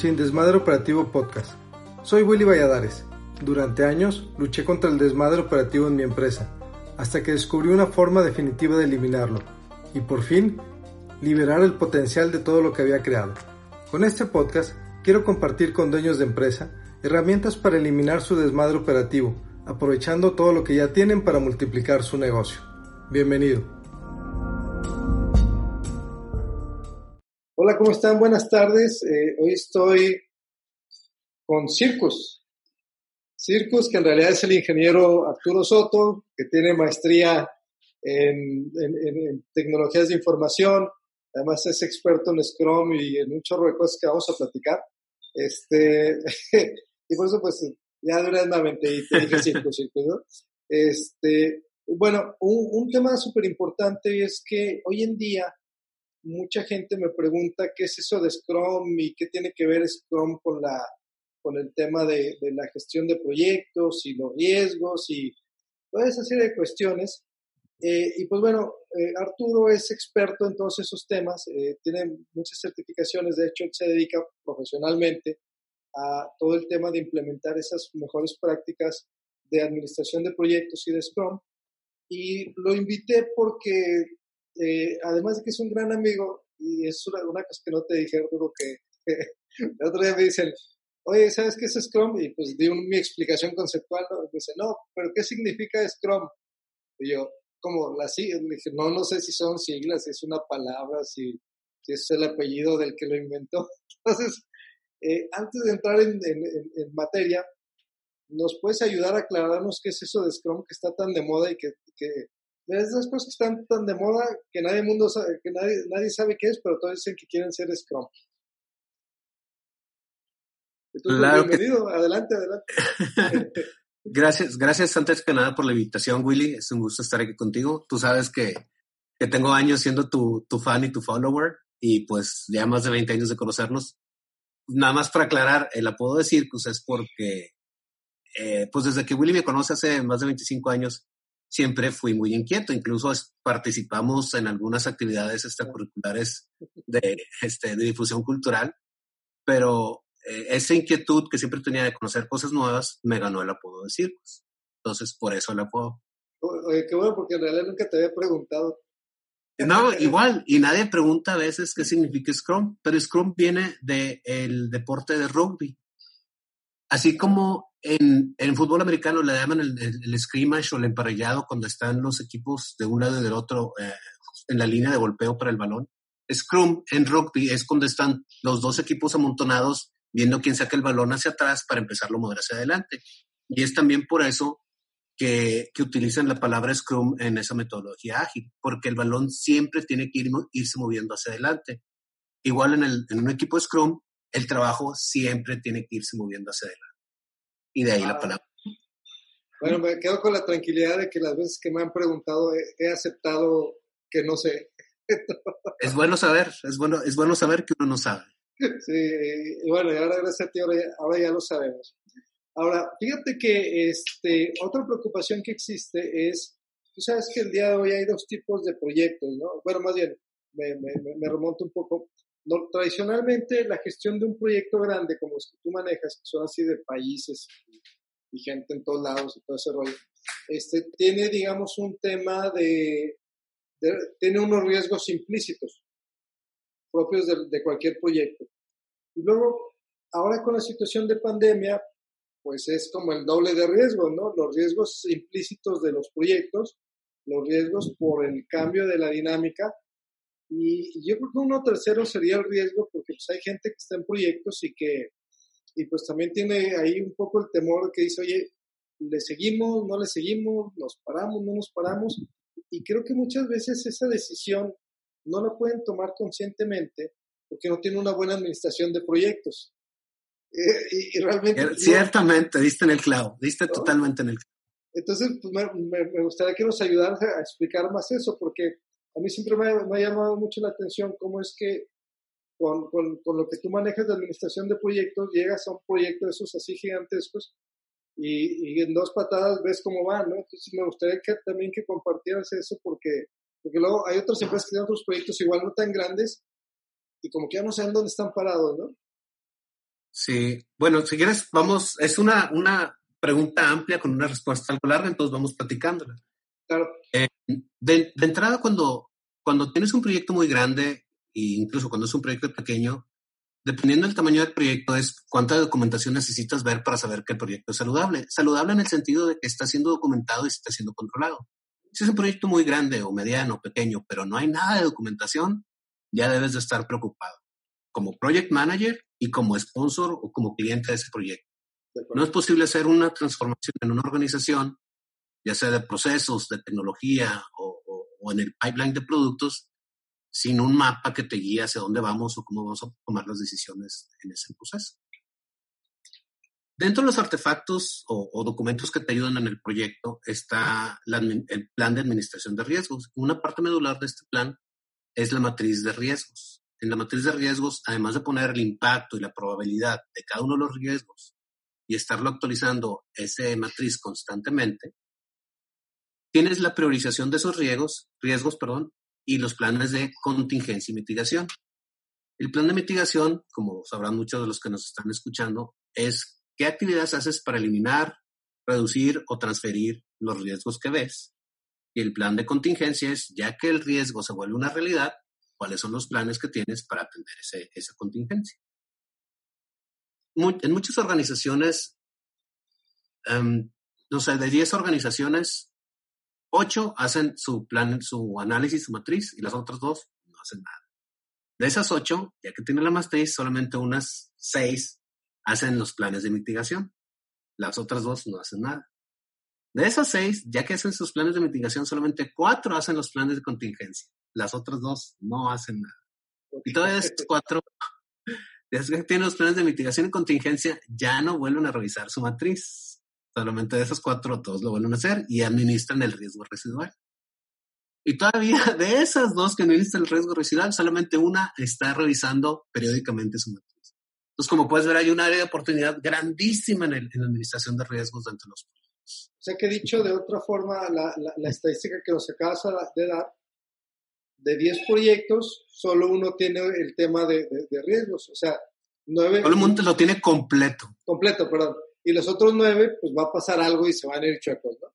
Sin Desmadre Operativo Podcast. Soy Willy Valladares. Durante años luché contra el desmadre operativo en mi empresa, hasta que descubrí una forma definitiva de eliminarlo y por fin liberar el potencial de todo lo que había creado. Con este podcast quiero compartir con dueños de empresa herramientas para eliminar su desmadre operativo, aprovechando todo lo que ya tienen para multiplicar su negocio. Bienvenido. Hola, ¿cómo están? Buenas tardes. Eh, hoy estoy con Circus. Circus, que en realidad es el ingeniero Arturo Soto, que tiene maestría en, tecnologías de información. Además es experto en Scrum y en un chorro de cosas que vamos a platicar. Este, y por eso, pues, ya de una vez te dije Circus, Circus, ¿no? Este, bueno, un, un tema súper importante es que hoy en día mucha gente me pregunta qué es eso de Scrum y qué tiene que ver Scrum con, la, con el tema de, la gestión de proyectos y los riesgos y toda esa serie de cuestiones. Eh, y pues bueno, eh, Arturo es experto en todos esos temas, eh, tiene muchas certificaciones, de hecho se dedica profesionalmente a todo el tema de implementar esas mejores prácticas de administración de proyectos y de Scrum. Y lo invité porque eh, además de que es un gran amigo, y es una, cosa que no te dije, Arturo, que, el otro día me dicen, oye, ¿sabes qué es Scrum? Y pues di mi explicación conceptual. Y me dice, no, pero ¿qué significa Scrum? Y yo, como la sigla, no, no sé si son siglas, si es una palabra, si, si es el apellido del que lo inventó. Entonces, eh, antes de entrar en, en, materia, ¿nos puedes ayudar a aclararnos qué es eso de Scrum que está tan de moda y que, que esas cosas que están tan de moda que nadie mundo sabe, que nadie, nadie sabe qué es, pero todos dicen que quieren ser Scrum. bienvenido, adelante, adelante. gracias, gracias antes que nada por la invitación, Willy. Es un gusto estar aquí contigo. Tú sabes que, que tengo años siendo tu, tu fan y tu follower y pues ya más de 20 años de conocernos. Nada más para aclarar, el apodo de Circus es porque, eh, pues desde que Willy me conoce hace más de 25 años, siempre fui muy inquieto. Incluso participamos en algunas actividades extracurriculares de, este, de difusión cultural, pero eh, esa inquietud que siempre tenía de conocer cosas nuevas me ganó el apodo de Circus. Entonces, por eso el apodo. Oye, qué bueno, porque en realidad nunca te había preguntado. No, igual, y nadie pregunta a veces qué significa Scrum, pero Scrum viene del deporte de rugby. Así como en, en fútbol americano le llaman el, el, scrimmage o el emparellado cuando están los equipos de un lado y del otro eh, en la línea de golpeo para el balón. Scrum en rugby es cuando están los dos equipos amontonados viendo quién saca el balón hacia atrás para empezarlo a mover hacia adelante. Y es también por eso que, utilizan la palabra Scrum en esa metodología ágil, porque el balón siempre tiene que ir, irse moviendo hacia adelante. Igual en, el, en un equipo Scrum, el trabajo siempre tiene que irse moviendo hacia adelante. Y de ahí la ah. palabra. Bueno, me quedo con la tranquilidad de que las veces que me han preguntado he, aceptado que no sé. es bueno saber, es bueno, es bueno saber que uno no sabe. Sí, y bueno, y ahora gracias a ti, ahora ya, ahora ya lo sabemos. Ahora, fíjate que este, otra preocupación que existe es, tú sabes que el día de hoy hay dos tipos de proyectos, ¿no? Bueno, más bien, me, me, me remonto un poco tradicionalmente la gestión de un proyecto grande como los que tú manejas, que son así de países y, gente en todos lados y todo ese rollo, este, tiene, digamos, un tema de, tiene unos riesgos implícitos propios de, de cualquier proyecto. Y luego, ahora con la situación de pandemia, pues es como el doble de riesgos, ¿no? Los riesgos implícitos de los proyectos, los riesgos por el cambio de la dinámica y yo creo que uno tercero sería el riesgo porque pues hay gente que está en proyectos y que, y pues también tiene ahí un poco el temor que dice, oye, le seguimos, no le seguimos, nos paramos, no nos paramos. Y creo que muchas veces esa decisión no la pueden tomar conscientemente porque no tiene una buena administración de proyectos. Eh, y, realmente... Pues, ciertamente, diste en el clavo, diste totalmente en el clavo. Entonces, pues, me, gustaría que nos ayudaras a explicar más eso, porque a mí siempre me, ha llamado mucho la atención cómo es que con, con, con, lo que tú manejas de administración de proyectos, llegas a un proyecto de esos así gigantescos y, en dos patadas ves cómo va, ¿no? Entonces me gustaría que, también que compartieras eso porque, porque luego hay otras empresas que tienen otros proyectos igual no tan grandes y como que ya no saben dónde están parados, ¿no? Sí, bueno, si quieres, vamos, es una, una pregunta amplia con una respuesta algo larga, entonces vamos platicándola. Claro. Eh, de, de, entrada, cuando, cuando tienes un proyecto muy grande, e incluso cuando es un proyecto pequeño, dependiendo del tamaño del proyecto, es cuánta documentación necesitas ver para saber que el proyecto es saludable. Saludable en el sentido de que está siendo documentado y está siendo controlado. Si es un proyecto muy grande o mediano, o pequeño, pero no hay nada de documentación, ya debes de estar preocupado como project manager y como sponsor o como cliente de ese proyecto. No es posible hacer una transformación en una organización, ya sea de procesos, de tecnología o, en el pipeline de productos, sin un mapa que te guíe hacia dónde vamos o cómo vamos a tomar las decisiones en ese proceso. Dentro de los artefactos o, documentos que te ayudan en el proyecto está el plan de administración de riesgos. Una parte medular de este plan es la matriz de riesgos. En la matriz de riesgos, además de poner el impacto y la probabilidad de cada uno de los riesgos y estarlo actualizando esa matriz constantemente, tienes la priorización de esos riesgos, riesgos perdón, y los planes de contingencia y mitigación. El plan de mitigación, como sabrán muchos de los que nos están escuchando, es qué actividades haces para eliminar, reducir o transferir los riesgos que ves. Y el plan de contingencia es, ya que el riesgo se vuelve una realidad, cuáles son los planes que tienes para atender esa contingencia. en muchas organizaciones, em, no sé, de 10 organizaciones, Ocho hacen su plan, su análisis, su matriz, y las otras dos no hacen nada. De esas ocho, ya que tienen la matriz, solamente unas seis hacen los planes de mitigación. Las otras dos no hacen nada. De esas seis, ya que hacen sus planes de mitigación, solamente cuatro hacen los planes de contingencia. Las otras dos no hacen nada. Y todas esas cuatro, desde que tienen los planes de mitigación y contingencia, ya no vuelven a revisar su matriz Solamente de esas cuatro todos lo vuelven a hacer y administran el riesgo residual. Y todavía de esas dos que administran el riesgo residual, solamente una está revisando periódicamente su matriz. Entonces, como puedes ver, hay un área de oportunidad grandísima en, la administración de riesgos dentro de los proyectos. O sea que dicho de otra forma, la, la, estadística que nos acabas de dar, de 10 proyectos, solo uno tiene el tema de, de, riesgos. O sea, nueve. Todo el mundo lo tiene completo. Completo, perdón y los otros nueve, pues va a pasar algo y se van a ir chuecos, ¿no?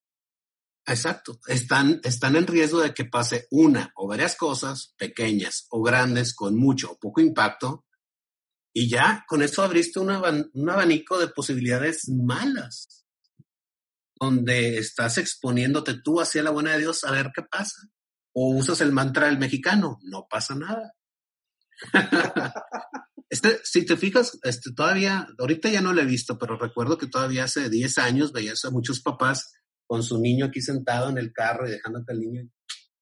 Exacto. Están, están en riesgo de que pase una o varias cosas, pequeñas o grandes, con mucho o poco impacto, y ya con eso abriste un, un abanico de posibilidades malas, donde estás exponiéndote tú hacia la buena de Dios a ver qué pasa. O usas el mantra del mexicano, no pasa nada. Este, si te fijas, este, todavía, ahorita ya no lo he visto, pero recuerdo que todavía hace 10 años veías a muchos papás con su niño aquí sentado en el carro y dejándote al niño.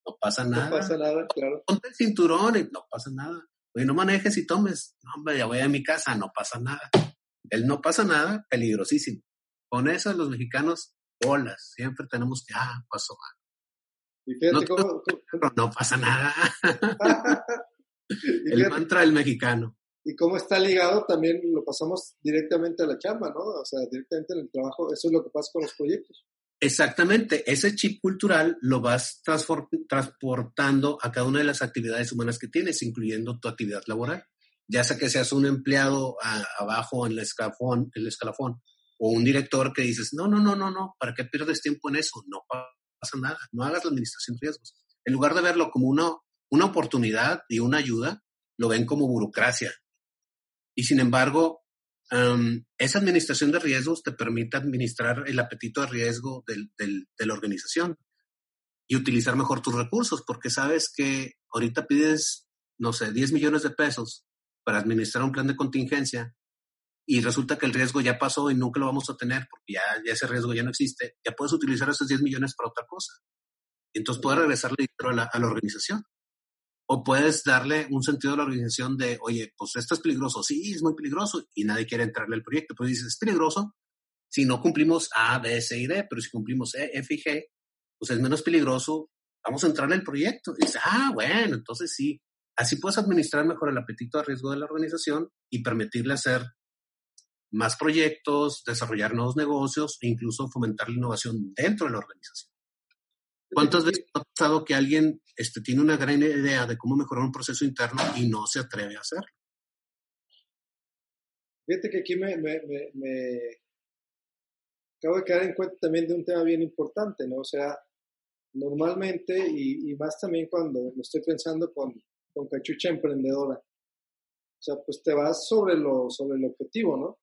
No pasa nada. No pasa nada, claro. Ponte el cinturón y no pasa nada. Oye, no manejes y tomes. No, hombre, ya voy a mi casa, no pasa nada. El no pasa nada, peligrosísimo. Con eso los mexicanos, bolas. Siempre tenemos que, ah, pasó. Y fíjate no, cómo, no pasa nada. el mantra del mexicano y cómo está ligado también lo pasamos directamente a la chamba, ¿no? O sea, directamente en el trabajo, eso es lo que pasa con los proyectos. Exactamente, ese chip cultural lo vas transportando a cada una de las actividades humanas que tienes, incluyendo tu actividad laboral. Ya sea que seas un empleado abajo en el escalafón, el escalafón o un director que dices, no, no, no, no, no, ¿para qué pierdes tiempo en eso? No pasa nada, no hagas la administración riesgos. En lugar de verlo como una, una oportunidad y una ayuda, lo ven como burocracia, y sin embargo, esa administración de riesgos te permite administrar el apetito de riesgo del, de la organización y utilizar mejor tus recursos, porque sabes que ahorita pides, no sé, 10 millones de pesos para administrar un plan de contingencia y resulta que el riesgo ya pasó y nunca lo vamos a tener porque ya, ya ese riesgo ya no existe, ya puedes utilizar esos 10 millones para otra cosa. Y entonces puedes regresarle dinero a la, a la organización. O puedes darle un sentido a la organización de, oye, pues esto es peligroso. Sí, es muy peligroso y nadie quiere entrarle al proyecto. Pero dices, es peligroso si no cumplimos A, B, C y D, pero si cumplimos E, F y G, pues es menos peligroso. Vamos a entrarle al proyecto. Y dices, ah, bueno, entonces sí. Así puedes administrar mejor el apetito a riesgo de la organización y permitirle hacer más proyectos, desarrollar nuevos negocios e incluso fomentar la innovación dentro de la organización. ¿Cuántas veces ha pasado que alguien este, tiene una gran idea de cómo mejorar un proceso interno y no se atreve a hacerlo? Fíjate que aquí me, acabo de quedar en cuenta también de un tema bien importante, ¿no? O sea, normalmente, y, y más también cuando lo estoy pensando con, con cachucha emprendedora, o sea, pues te vas sobre, lo, sobre el objetivo, ¿no?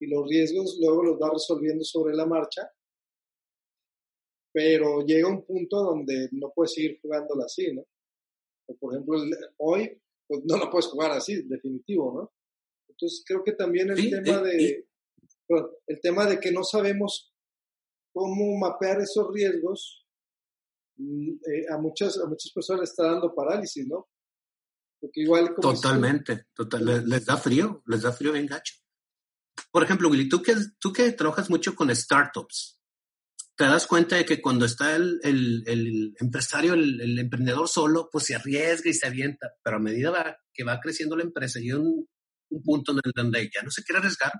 Y los riesgos luego los vas resolviendo sobre la marcha pero llega un punto donde no puedes seguir jugándola así, ¿no? por ejemplo, hoy pues no lo puedes jugar así, definitivo, ¿no? Entonces creo que también el tema de el tema de que no sabemos cómo mapear esos riesgos mm, eh, a muchas a muchas personas les está dando parálisis, ¿no? Porque igual totalmente, total, les, da frío, les da frío bien gacho. Por ejemplo, Willy, tú que tú que trabajas mucho con startups, te das cuenta de que cuando está el, el, empresario, el, emprendedor solo, pues se arriesga y se avienta, pero a medida que va creciendo la empresa, llega un, un punto en el donde ya no se quiere arriesgar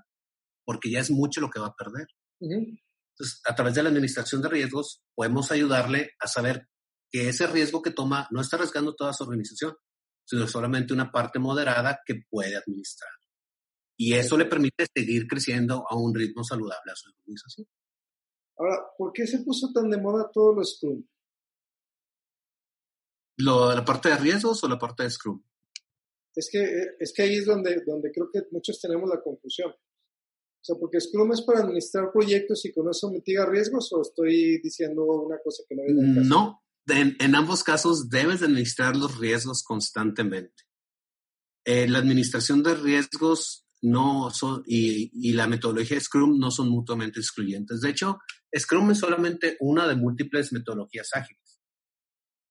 porque ya es mucho lo que va a perder. Entonces, a través de la administración de riesgos, podemos ayudarle a saber que ese riesgo que toma no está arriesgando toda su organización, sino solamente una parte moderada que puede administrar. Y eso le permite seguir creciendo a un ritmo saludable a su organización. Ahora, ¿por qué se puso tan de moda todo lo Scrum? ¿La parte de riesgos o la parte de Scrum? Es que, es que ahí es donde, donde creo que muchos tenemos la confusión. O sea, porque Scrum es para administrar proyectos y con eso mitiga riesgos o estoy diciendo una cosa que no es? No, en, en, ambos casos debes de administrar los riesgos constantemente. Eh, la administración de riesgos no son, y, y, la metodología Scrum no son mutuamente excluyentes. De hecho, Scrum es solamente una de múltiples metodologías ágiles.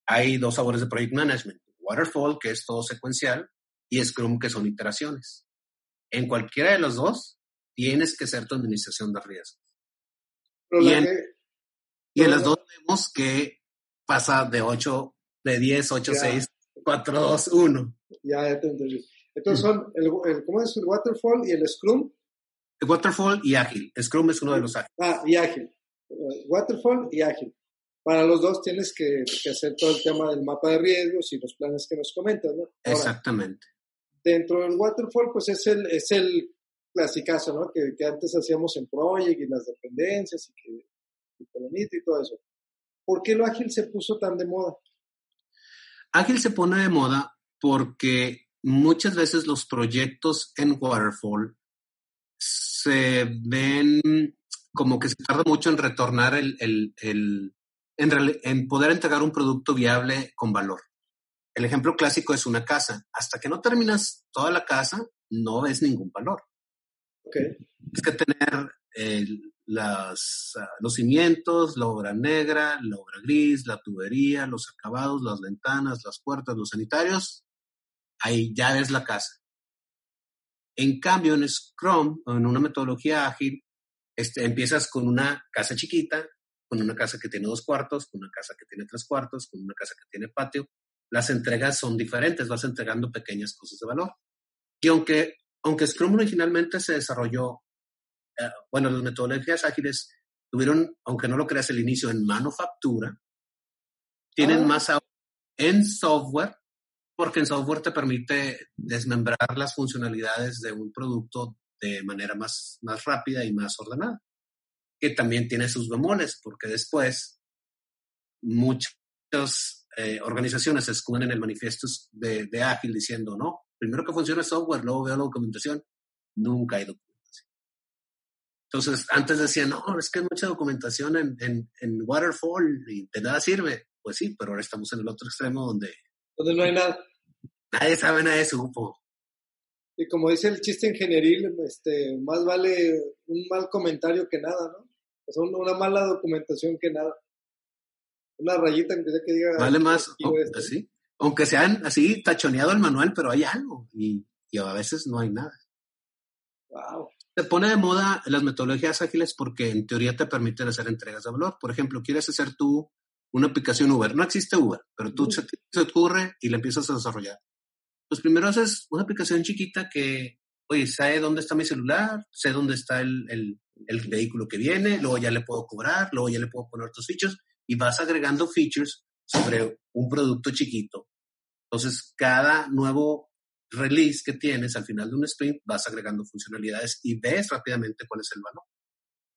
Hay dos sabores de Project Management, Waterfall, que es todo secuencial, y Scrum, que son iteraciones. En cualquiera de los dos, tienes que hacer tu administración de riesgos. Y en, las dos vemos que pasa de 8, de 10, 8, 6, 4, 2, 1. Ya, ya te entendí. Entonces son, el, ¿cómo es el Waterfall y el Scrum? El Waterfall y Ágil. Scrum es uno de los ágiles. Ah, y Ágil. Waterfall y Ágil. Para los dos tienes que, hacer todo el tema del mapa de riesgos y los planes que nos comentas, ¿no? Exactamente. Dentro del Waterfall, pues es el, es el clasicazo, ¿no? Que, que antes hacíamos en Project y las dependencias y que y y todo eso. ¿Por qué lo ágil se puso tan de moda? Ágil se pone de moda porque muchas veces los proyectos en Waterfall se ven como que se tarda mucho en retornar el, el, el en, en, poder entregar un producto viable con valor. El ejemplo clásico es una casa. Hasta que no terminas toda la casa, no ves ningún valor. Okay. Es que tener las, ah, los cimientos, la obra negra, la obra gris, la tubería, los acabados, las ventanas, las puertas, los sanitarios, ahí ya ves la casa. En cambio, en Scrum en una metodología ágil, este, empiezas con una casa chiquita, con una casa que tiene dos cuartos, con una casa que tiene tres cuartos, con una casa que tiene patio. Las entregas son diferentes, vas entregando pequeñas cosas de valor. Y aunque, aunque Scrum originalmente se desarrolló, eh, bueno, las metodologías ágiles tuvieron, aunque no lo creas el inicio, en manufactura, tienen ah. más en software, porque en software te permite desmembrar las funcionalidades de un producto de manera más, más rápida y más ordenada, que también tiene sus bemoles, porque después muchas eh, organizaciones se escudan en el manifiesto de, de, Ágil diciendo, no, primero que funcione el software, luego veo la documentación, nunca hay documentación. Entonces, antes decían, no, es que hay mucha documentación en, en, en Waterfall y de nada sirve. Pues sí, pero ahora estamos en el otro extremo donde... Donde no hay nada. Nadie sabe nada de su grupo. Y como dice el chiste ingenieril, este, más vale un mal comentario que nada, ¿no? O sea, una mala documentación que nada. Una rayita que diga... Vale más, oh, ¿sí? Aunque sean así tachoneado el manual, pero hay algo y, y a veces no hay nada. Wow. Se pone de moda las metodologías ágiles porque en teoría te permiten hacer entregas de valor. Por ejemplo, quieres hacer tú una aplicación Uber. No existe Uber, pero tú se, te, se te ocurre y la empiezas a desarrollar. Pues primero haces una aplicación chiquita que, oye, sé dónde está mi celular, sé dónde está el, el, el vehículo que viene, luego ya le puedo cobrar, luego ya le puedo poner otros features y vas agregando features sobre un producto chiquito. Entonces, cada nuevo release que tienes al final de un sprint, vas agregando funcionalidades y ves rápidamente cuál es el valor.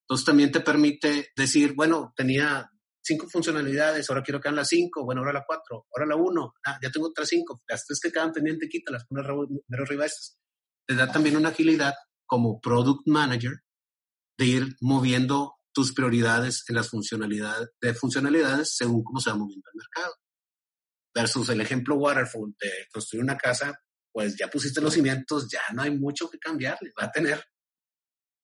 Entonces, también te permite decir, bueno, tenía cinco funcionalidades, ahora quiero que hagan las cinco, bueno, ahora la cuatro, ahora la uno, ah, ya tengo otras cinco, las tres que quedan pendientes, quítalas, pones mero arriba estas. Te da también una agilidad como product manager de ir moviendo tus prioridades en las funcionalidades, de funcionalidades según cómo se va moviendo el mercado. Versus el ejemplo waterfall de construir una casa, pues ya pusiste los cimientos, ya no hay mucho que cambiarle, va a tener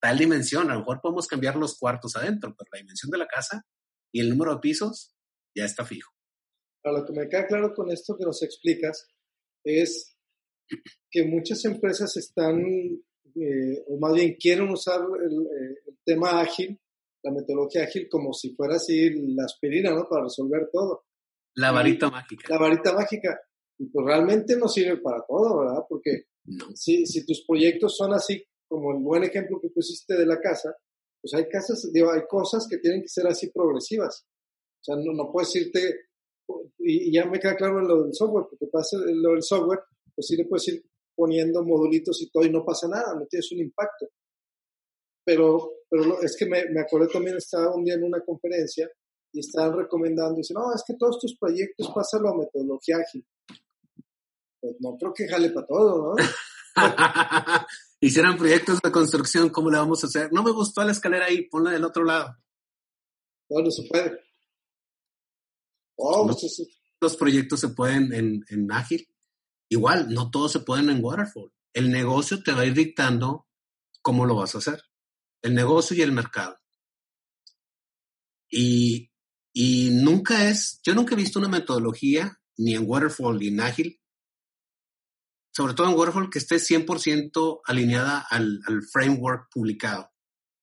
tal dimensión, a lo mejor podemos cambiar los cuartos adentro, pero la dimensión de la casa y el número de pisos ya está fijo. A lo que me queda claro con esto que nos explicas es que muchas empresas están, eh, o más bien quieren usar el, eh, el, tema ágil, la metodología ágil, como si fuera así la aspirina, ¿no? Para resolver todo. La varita y, mágica. La varita mágica. Y pues realmente no sirve para todo, ¿verdad? Porque no. si, si tus proyectos son así, como el buen ejemplo que pusiste de la casa, pues hay casas, digo, hay cosas que tienen que ser así progresivas. O sea, no, no puedes irte, y, ya me queda claro lo del software, porque pasa lo del software, pues sí le puedes ir poniendo modulitos y todo y no pasa nada, no tienes un impacto. Pero, pero es que me, me acordé también, estaba un día en una conferencia y estaban recomendando, dicen, no, es que todos tus proyectos pasan a metodología ágil. Pues no creo que jale para todo, ¿no? Hicieran proyectos de construcción, ¿cómo le vamos a hacer? No me gustó la escalera ahí, ponla del otro lado. Bueno, se puede. Oh, los, proyectos se pueden en, en, ágil. Igual, no todos se pueden en waterfall. El negocio te va a ir dictando cómo lo vas a hacer. El negocio y el mercado. Y, y nunca es, yo nunca he visto una metodología, ni en waterfall ni en ágil, sobre todo en Waterfall, que esté 100% alineada al, al, framework publicado.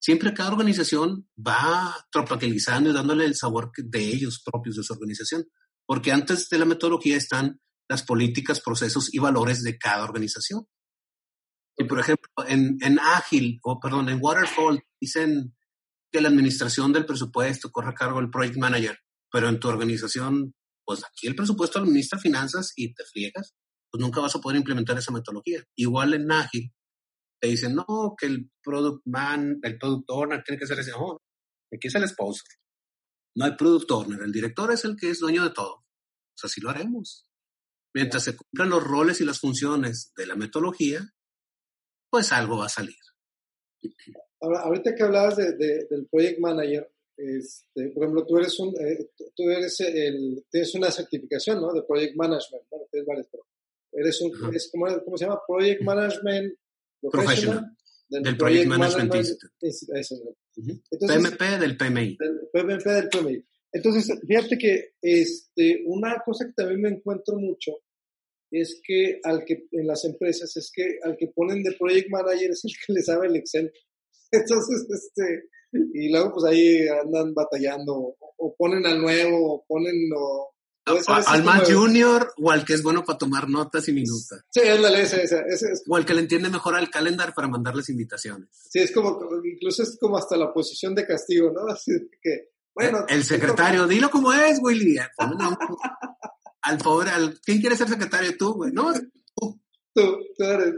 Siempre cada organización va tropicalizando y dándole el sabor de ellos propios, de su organización. Porque antes de la metodología están las políticas, procesos y valores de cada organización. Y por ejemplo, en, en Ágil, o perdón, en Waterfall, dicen que la administración del presupuesto corre a cargo del project manager, pero en tu organización, pues aquí el presupuesto administra finanzas y te friegas pues nunca vas a poder implementar esa metodología. Igual en Ágil, te dicen, no, que el product man, el product owner tiene que ser ese. No, aquí es el sponsor. No hay product owner. El director es el que es dueño de todo. Sea, así lo haremos. Mientras se cumplan los roles y las funciones de la metodología, pues algo va a salir. Ahora, ahorita que hablabas de, de, del project manager, este, por ejemplo, tú eres un, eh, tú eres el, tienes una certificación, ¿no? De project management. Bueno, tienes varias, pero Eres un, es, ¿cómo, ¿cómo, se llama? Project Management Professional. Del, del, Project, Project Management, Management Institute. Es, es, Entonces, PMP del PMI. Del PMP del PMI. Entonces, fíjate que este, una cosa que también me encuentro mucho es que al que en las empresas es que al que ponen de project manager es el que le sabe el Excel. Entonces, este, y luego pues ahí andan batallando o, o ponen al nuevo, o ponen lo, al más junior o al que es bueno para tomar notas y minutas. Sí, ándale, ese, ese, ese es. O al que le entiende mejor al calendar para mandarles invitaciones. Sí, es como, incluso es como hasta la posición de castigo, ¿no? Así que, bueno. El secretario, dilo como es, Willy. al pobre, al, ¿quién quiere ser secretario? Tú, güey. No, tú. Tú, tú eres.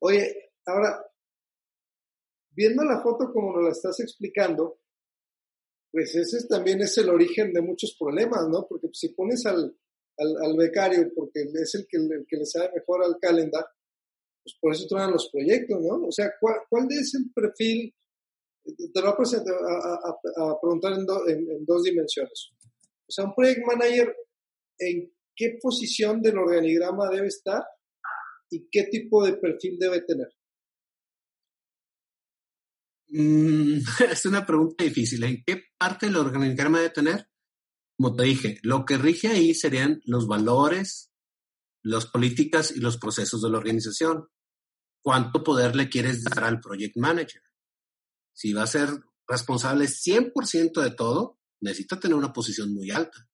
Oye, ahora, viendo la foto como nos la estás explicando, pues ese también es el origen de muchos problemas, ¿no? Porque si pones al, al, al becario, porque es el que, el que le sabe mejor al calendar, pues por eso traen los proyectos, ¿no? O sea, ¿cuál, cuál es el perfil? Te lo voy a, a, a, preguntar en, do, en, dos dimensiones. O sea, un project manager, ¿en qué posición del organigrama debe estar y qué tipo de perfil debe tener? Mm, es una pregunta difícil. ¿En qué parte del organigrama debe tener? Como te dije, lo que rige ahí serían los valores, las políticas y los procesos de la organización. ¿Cuánto poder le quieres dar al project manager? Si va a ser responsable 100% de todo, necesita tener una posición muy alta.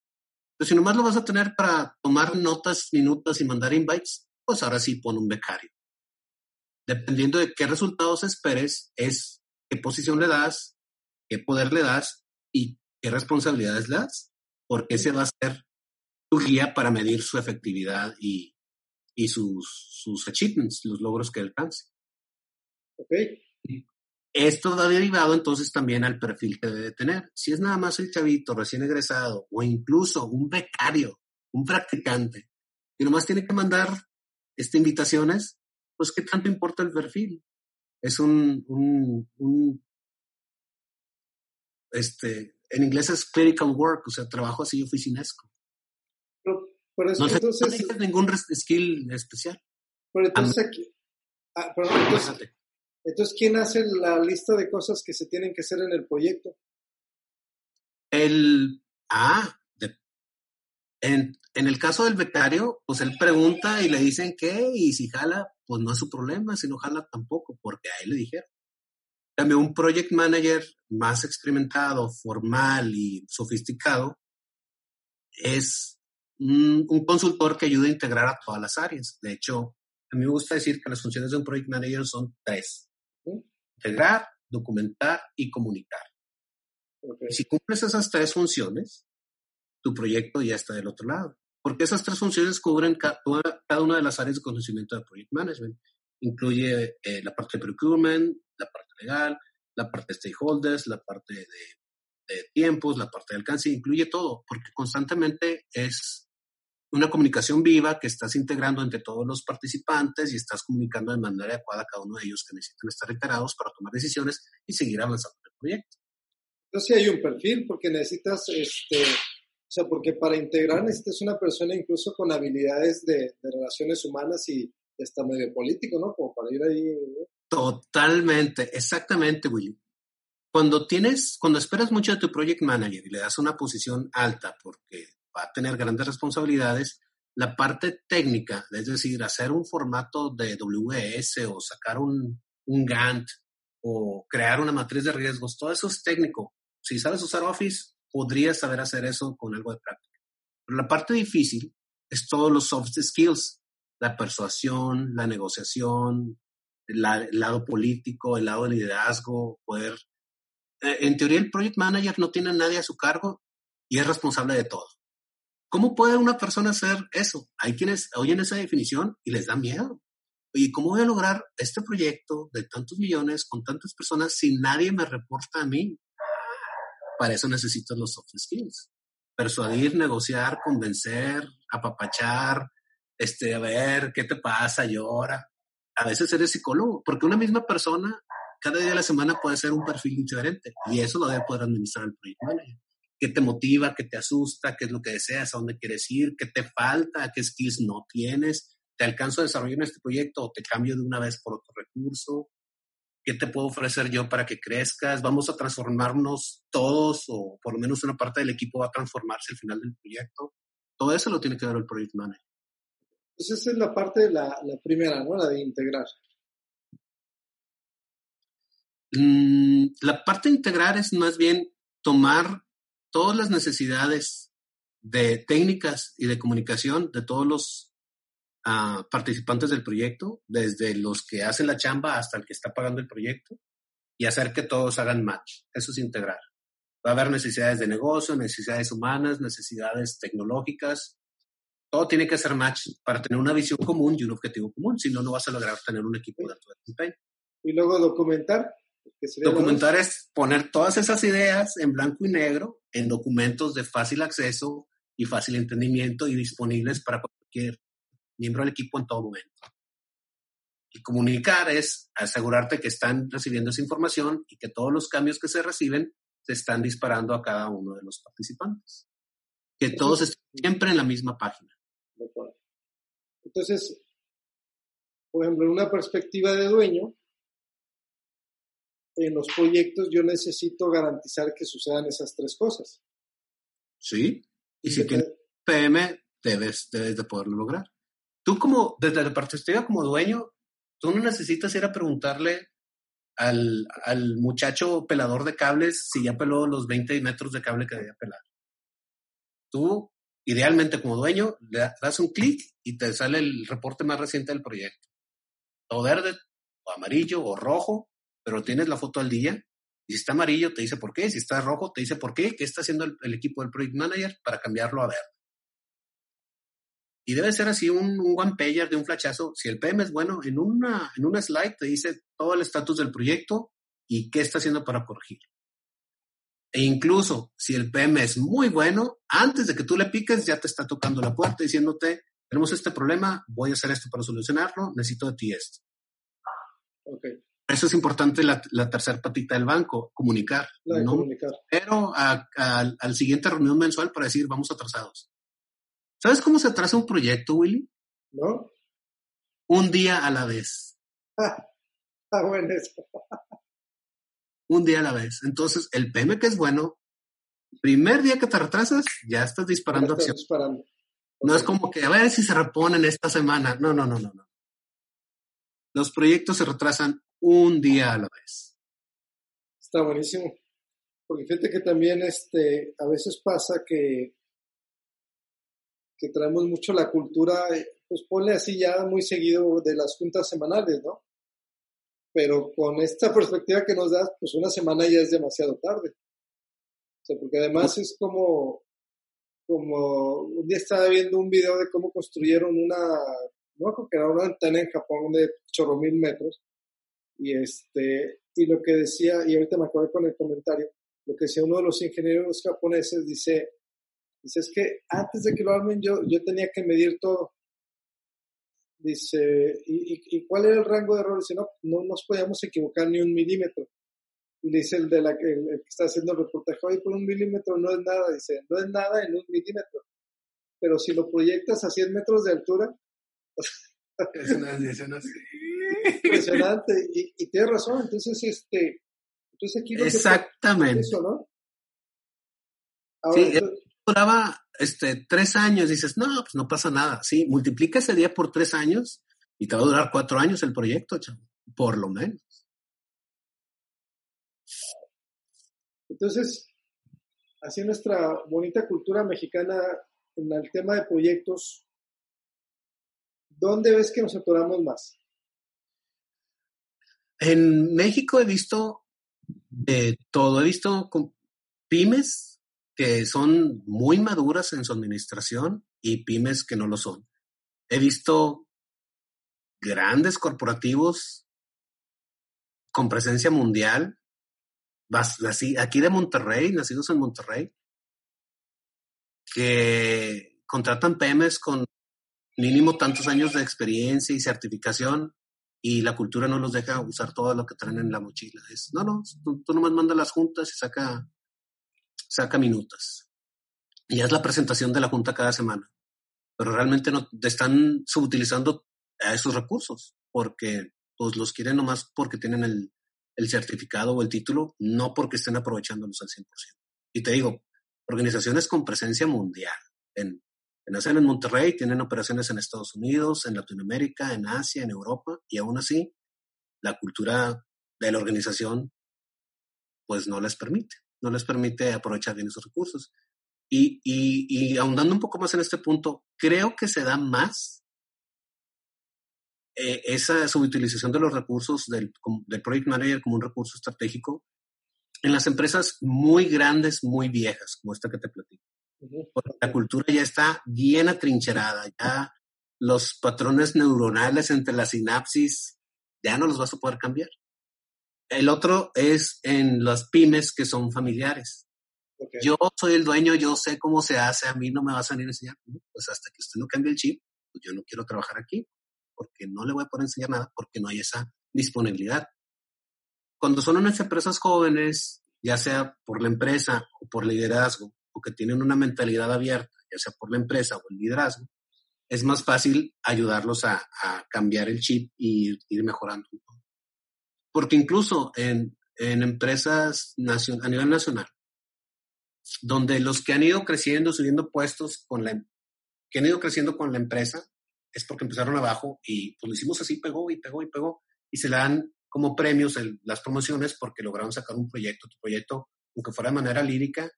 Pero si nomás lo vas a tener para tomar notas, minutos y mandar invites, pues ahora sí pon un becario. Dependiendo de qué resultados esperes, es qué posición le das, qué poder le das y qué responsabilidades le das, porque ese va a ser tu guía para medir su efectividad y, y sus, sus achievements, los logros que alcance. Ok. Esto va derivado entonces también al perfil que debe tener. Si es nada más el chavito recién egresado o incluso un becario, un practicante, y nomás tiene que mandar este, invitaciones, pues qué tanto importa el perfil. Es un, un, un este, en inglés es clerical work, o sea, trabajo así oficinesco. Pero, pero No, se- no entonces, necesitas ningún skill especial. pero entonces aquí, ah, perdón, entonces, entonces, ¿quién hace la lista de cosas que se tienen que hacer en el proyecto? El, ah, en, en el caso del becario, pues él pregunta y le dicen qué, y si jala, pues no es su problema, si no jala tampoco, porque a él le dijeron. También un project manager más experimentado, formal y sofisticado es un, un consultor que ayuda a integrar a todas las áreas. De hecho, a mí me gusta decir que las funciones de un project manager son tres. ¿Sí? Integrar, documentar y comunicar. Ok. Y si cumples esas tres funciones, tu proyecto ya está del otro lado. Porque esas tres funciones cubren ca- toda- cada una de las áreas de conocimiento de Project Management. Incluye eh, la parte de procurement, la parte legal, la parte de stakeholders, la parte de, de tiempos, la parte de alcance, incluye todo, porque constantemente es una comunicación viva que estás integrando entre todos los participantes y estás comunicando de manera adecuada a cada uno de ellos que necesitan estar enterados para tomar decisiones y seguir avanzando en el proyecto. Entonces sí hay un perfil porque necesitas, este, o sea, porque para integrar necesitas una persona incluso con habilidades de, de relaciones humanas y está medio político, ¿no? Como para ir ahí. ¿no? Totalmente, exactamente, Willy. Cuando tienes, cuando esperas mucho de tu project manager y le das una posición alta porque va a tener grandes responsabilidades, la parte técnica, es decir, hacer un formato de WS o sacar un, un Gantt o crear una matriz de riesgos, todo eso es técnico. Si sabes usar Office, podrías saber hacer eso con algo de práctica. Pero la parte difícil es todos los soft skills, la persuasión, la negociación, la- el lado político, el lado de liderazgo, poder... eh, En teoría, el project manager no tiene a nadie a su cargo y es responsable de todo. ¿Cómo puede una persona hacer eso? Hay quienes oyen esa definición y les da miedo. Oye, ¿cómo voy a lograr este proyecto de tantos millones con tantas personas si nadie me reporta a mí? Para eso necesitas los soft skills. Persuadir, negociar, convencer, apapachar, este, a ver, ¿qué te pasa? Llora. A veces eres psicólogo, porque una misma persona cada día de la semana puede ser un perfil diferente y eso lo debe poder administrar el manager. ¿Qué te motiva? ¿Qué te asusta? ¿Qué es lo que deseas? ¿A dónde quieres ir? ¿Qué te falta? ¿Qué skills no tienes? ¿Te alcanzo a desarrollar en este proyecto o te cambio de una vez por otro recurso? ¿Qué te puedo ofrecer yo para que crezcas? ¿Vamos a transformarnos todos o por lo menos una parte del equipo va a transformarse al final del proyecto? Todo eso lo tiene que ver el project manager. Entonces esa es la parte, de la, la primera, ¿no? La de integrar. Mm, la parte de integrar es más bien tomar todas las necesidades de técnicas y de comunicación de todos los ah, participantes del proyecto, desde los que hacen la chamba hasta el que está pagando el proyecto, y hacer que todos hagan match. Eso es integrar. Va a haber necesidades de negocio, necesidades humanas, necesidades tecnológicas. Todo tiene que ser match para tener una visión común y un objetivo común. Si no, no vas a lograr tener un equipo de alto desempeño. Y luego documentar. Documentar es poner todas esas ideas en blanco y negro en documentos de fácil acceso y fácil entendimiento y disponibles para cualquier miembro del equipo en todo momento. Y comunicar es asegurarte que están recibiendo esa información y que todos los cambios que se reciben se están disparando a cada uno de los participantes. Que todos estén siempre en la misma página. Entonces, por ejemplo, en una perspectiva de dueño, en los proyectos yo necesito garantizar que sucedan esas tres cosas. ¿Sí? Y si tienes PM, debes, debes de poderlo lograr. Tú como, desde la perspectiva como dueño, tú no necesitas ir a preguntarle al, al, muchacho pelador de cables si ya peló los 20 metros de cable que debía pelar. Tú, idealmente como dueño, le das un clic y te sale el reporte más reciente del proyecto. O verde, o amarillo, o rojo, pero tienes la foto al día. Y si está amarillo, te dice por qué. Si está rojo, te dice por qué. ¿Qué está haciendo el, el equipo del Project Manager para cambiarlo a verde? Y debe ser así un, un one pager de un flachazo. Si el PM es bueno, en una, en una slide te dice todo el estatus del proyecto y qué está haciendo para corregir. E incluso si el PM es muy bueno, antes de que tú le piques, ya te está tocando la puerta diciéndote, tenemos este problema, voy a hacer esto para solucionarlo, necesito de ti esto. Okay. Eso es importante la, la tercera patita del banco, comunicar. ¿no? comunicar. Pero a, a, al siguiente reunión mensual para decir, vamos atrasados. ¿Sabes cómo se atrasa un proyecto, Willy? ¿No? Un día a la vez. Ah, bueno eso. un día a la vez. Entonces, el PM que es bueno, primer día que te retrasas, ya estás disparando acción. Disparando. No es como que a ver si se reponen esta semana. No, no, no, no, no. Los proyectos se retrasan un día a la vez. Está buenísimo. Porque fíjate que también este, a veces pasa que que traemos mucho la cultura, pues ponle así ya muy seguido de las juntas semanales, ¿no? Pero con esta perspectiva que nos das, pues una semana ya es demasiado tarde. O sea, porque además es como, como un día estaba viendo un video de cómo construyeron una, no creo que era una antena en Japón de chorro mil metros. Y este, y lo que decía, y ahorita me acuerdo con el comentario, lo que decía uno de los ingenieros japoneses, dice, Dice, es que antes de que lo armen yo, yo tenía que medir todo. Dice, ¿y, y, cuál era el rango de error? Dice, no, no nos podíamos equivocar ni un milímetro. Y le dice el, de la, el, que está haciendo el reportaje, oye, por un milímetro no es nada. Dice, no es nada en un milímetro. Pero si lo proyectas a 100 metros de altura, es una decisión así. Impresionante. Y, y tienes razón. Entonces, este, entonces aquí lo Exactamente. Que eso, ¿no? Ahora, sí, entonces, duraba este, tres años, dices, no, pues no pasa nada. Sí, multiplica ese día por tres años y te va a durar cuatro años el proyecto, chavo, por lo menos. Entonces, así nuestra bonita cultura mexicana en el tema de proyectos, ¿dónde ves que nos atoramos más? En México he visto de todo, he visto pymes que son muy maduras en su administración y pymes que no lo son. He visto grandes corporativos con presencia mundial, aquí de Monterrey, nacidos en Monterrey, que contratan pymes con mínimo tantos años de experiencia y certificación y la cultura no los deja usar todo lo que traen en la mochila. Es, no, no, tú, tú nomás mandas las juntas y saca saca minutos. Y es la presentación de la Junta cada semana. Pero realmente no están subutilizando a esos recursos porque pues los quieren nomás porque tienen el, el certificado o el título, no porque estén aprovechándolos al 100%. Y te digo, organizaciones con presencia mundial. En, en Monterrey, tienen operaciones en Estados Unidos, en Latinoamérica, en Asia, en Europa, y aún así la cultura de la organización pues no les permite no les permite aprovechar bien esos recursos. Y, y, y ahondando un poco más en este punto, creo que se da más eh, esa subutilización de los recursos del, del Project Manager como un recurso estratégico en las empresas muy grandes, muy viejas, como esta que te platico. Porque la cultura ya está bien atrincherada, ya los patrones neuronales entre las sinapsis ya no los vas a poder cambiar. El otro es en las pymes que son familiares. Okay. Yo soy el dueño, yo sé cómo se hace, a mí no me va a salir a enseñar. Pues hasta que usted no cambie el chip, pues yo no quiero trabajar aquí, porque no le voy a poder enseñar nada, porque no hay esa disponibilidad. Cuando son unas empresas jóvenes, ya sea por la empresa o por liderazgo, o que tienen una mentalidad abierta, ya sea por la empresa o el liderazgo, es más fácil ayudarlos a, a cambiar el chip y ir, ir mejorando porque incluso en, en empresas a nivel nacional, donde los que han ido creciendo, subiendo puestos con la, que han ido creciendo con la empresa, es porque empezaron abajo y pues lo hicimos así, pegó y pegó y pegó, y se le dan como premios las promociones porque lograron sacar un proyecto, tu proyecto, aunque fuera de manera lírica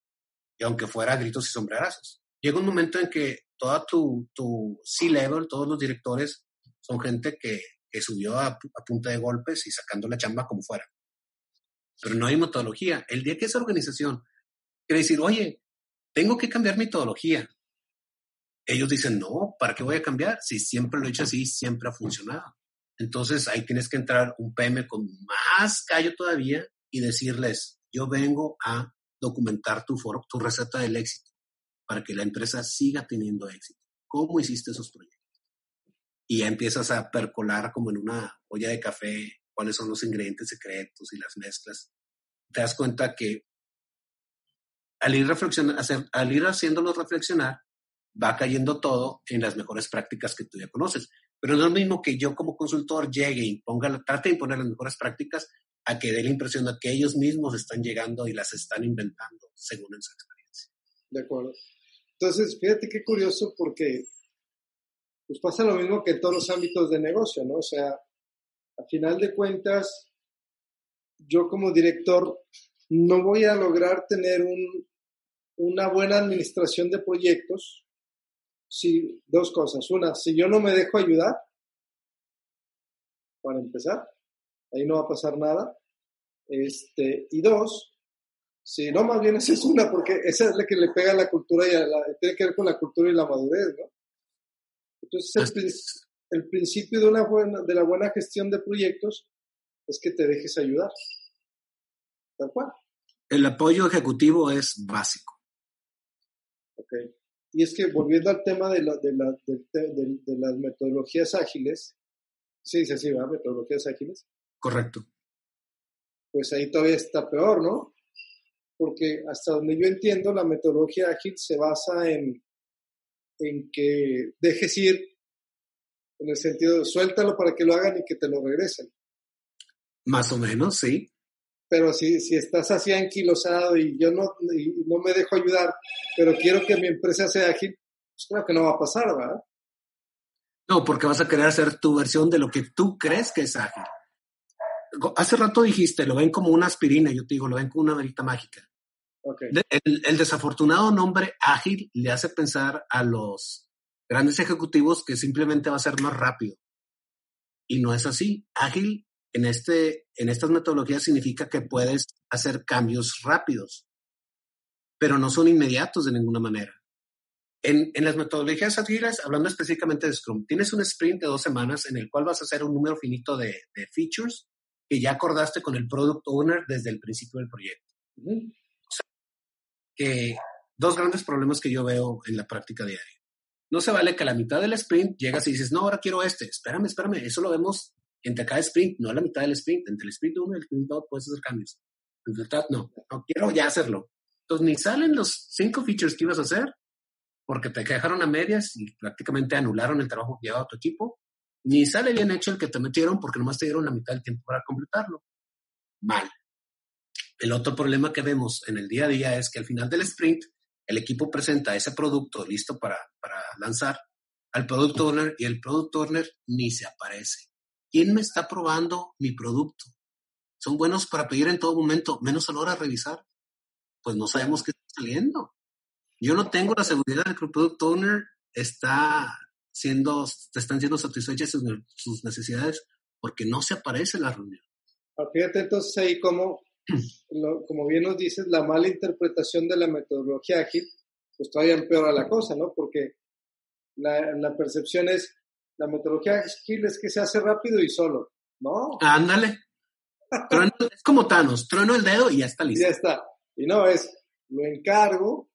y aunque fuera gritos y sombrerazos. Llega un momento en que toda tu, tu C-level, todos los directores, son gente que, que subió a, a, punta de golpes y sacando la chamba como fuera. Pero no hay metodología. El día que esa organización quiere decir, oye, tengo que cambiar metodología, ellos dicen, no, ¿para qué voy a cambiar? Si siempre lo he hecho así, siempre ha funcionado. Entonces ahí tienes que entrar un PM con más callo todavía y decirles, yo vengo a documentar tu, tu receta del éxito para que la empresa siga teniendo éxito. ¿Cómo hiciste esos proyectos? Y ya empiezas a percolar como en una olla de café cuáles son los ingredientes secretos y las mezclas. Te das cuenta que al ir, hacer, al ir haciéndolos reflexionar, va cayendo todo en las mejores prácticas que tú ya conoces. Pero no es lo mismo que yo como consultor llegue y ponga, trate de imponer las mejores prácticas a que dé la impresión de que ellos mismos están llegando y las están inventando según en su experiencia. De acuerdo. Entonces, fíjate qué curioso porque pues pasa lo mismo que en todos los ámbitos de negocio, ¿no? O sea, a final de cuentas, yo como director no voy a lograr tener un, una buena administración de proyectos si, dos cosas. Una, si yo no me dejo ayudar, para empezar, ahí no va a pasar nada. Este, y dos, si no, más bien esa es una, porque esa es la que le pega a la cultura y a la, tiene que ver con la cultura y la madurez, ¿no? Entonces, el, el principio de, una buena, de la buena gestión de proyectos es que te dejes ayudar. Tal cual. El apoyo ejecutivo es básico. Ok. Y es que volviendo al tema de, la, de, la, de, las metodologías ágiles, sí, dice así, ¿verdad? Metodologías ágiles. Correcto. Pues ahí todavía está peor, ¿no? Porque hasta donde yo entiendo, la metodología ágil se basa en, en que dejes ir, en el sentido de suéltalo para que lo hagan y que te lo regresen. Más o menos, sí pero si, si estás así anquilosado y yo no, y no me dejo ayudar, pero quiero que mi empresa sea ágil, pues creo que no va a pasar, ¿verdad? No, porque vas a querer hacer tu versión de lo que tú crees que es ágil. Hace rato dijiste, lo ven como una aspirina, yo te digo, lo ven como una varita mágica. Okay. El, el, desafortunado nombre ágil le hace pensar a los grandes ejecutivos que simplemente va a ser más rápido. Y no es así. Ágil en, este, en estas metodologías significa que puedes hacer cambios rápidos, pero no son inmediatos de ninguna manera. En, en, las metodologías ágiles, hablando específicamente de Scrum, tienes un sprint de dos semanas en el cual vas a hacer un número finito de, de features que ya acordaste con el product owner desde el principio del proyecto. Sea, que dos grandes problemas que yo veo en la práctica diaria. No se vale que a la mitad del sprint llegas y dices, no, ahora quiero este. Espérame, espérame. Eso lo vemos entre cada sprint, no a la mitad del sprint, entre el sprint 1 y el sprint 2 puedes hacer cambios. En realidad, no, no quiero ya hacerlo. Entonces, ni salen los cinco features que ibas a hacer, porque te dejaron a medias y prácticamente anularon el trabajo que llevaba tu equipo, ni sale bien hecho el que te metieron porque nomás te dieron la mitad del tiempo para completarlo. Mal. El otro problema que vemos en el día a día es que al final del sprint, el equipo presenta ese producto listo para, para lanzar al product owner y el product owner ni se aparece. ¿Quién me está probando mi producto? Son buenos para pedir en todo momento, menos a la hora de revisar. Pues no sabemos qué está saliendo. Yo no tengo la seguridad de que el product owner está siendo, están siendo satisfechas sus necesidades porque no se aparece en la reunión. Ah, fíjate entonces ahí como, como bien nos dices, la mala interpretación de la metodología ágil, pues todavía empeora la cosa, ¿no? Porque la, la percepción es, la metodología ágil es que se hace rápido y solo, ¿no? Ándale. es como Thanos, trueno el dedo y ya está listo. ya está. Y no, es, lo encargo.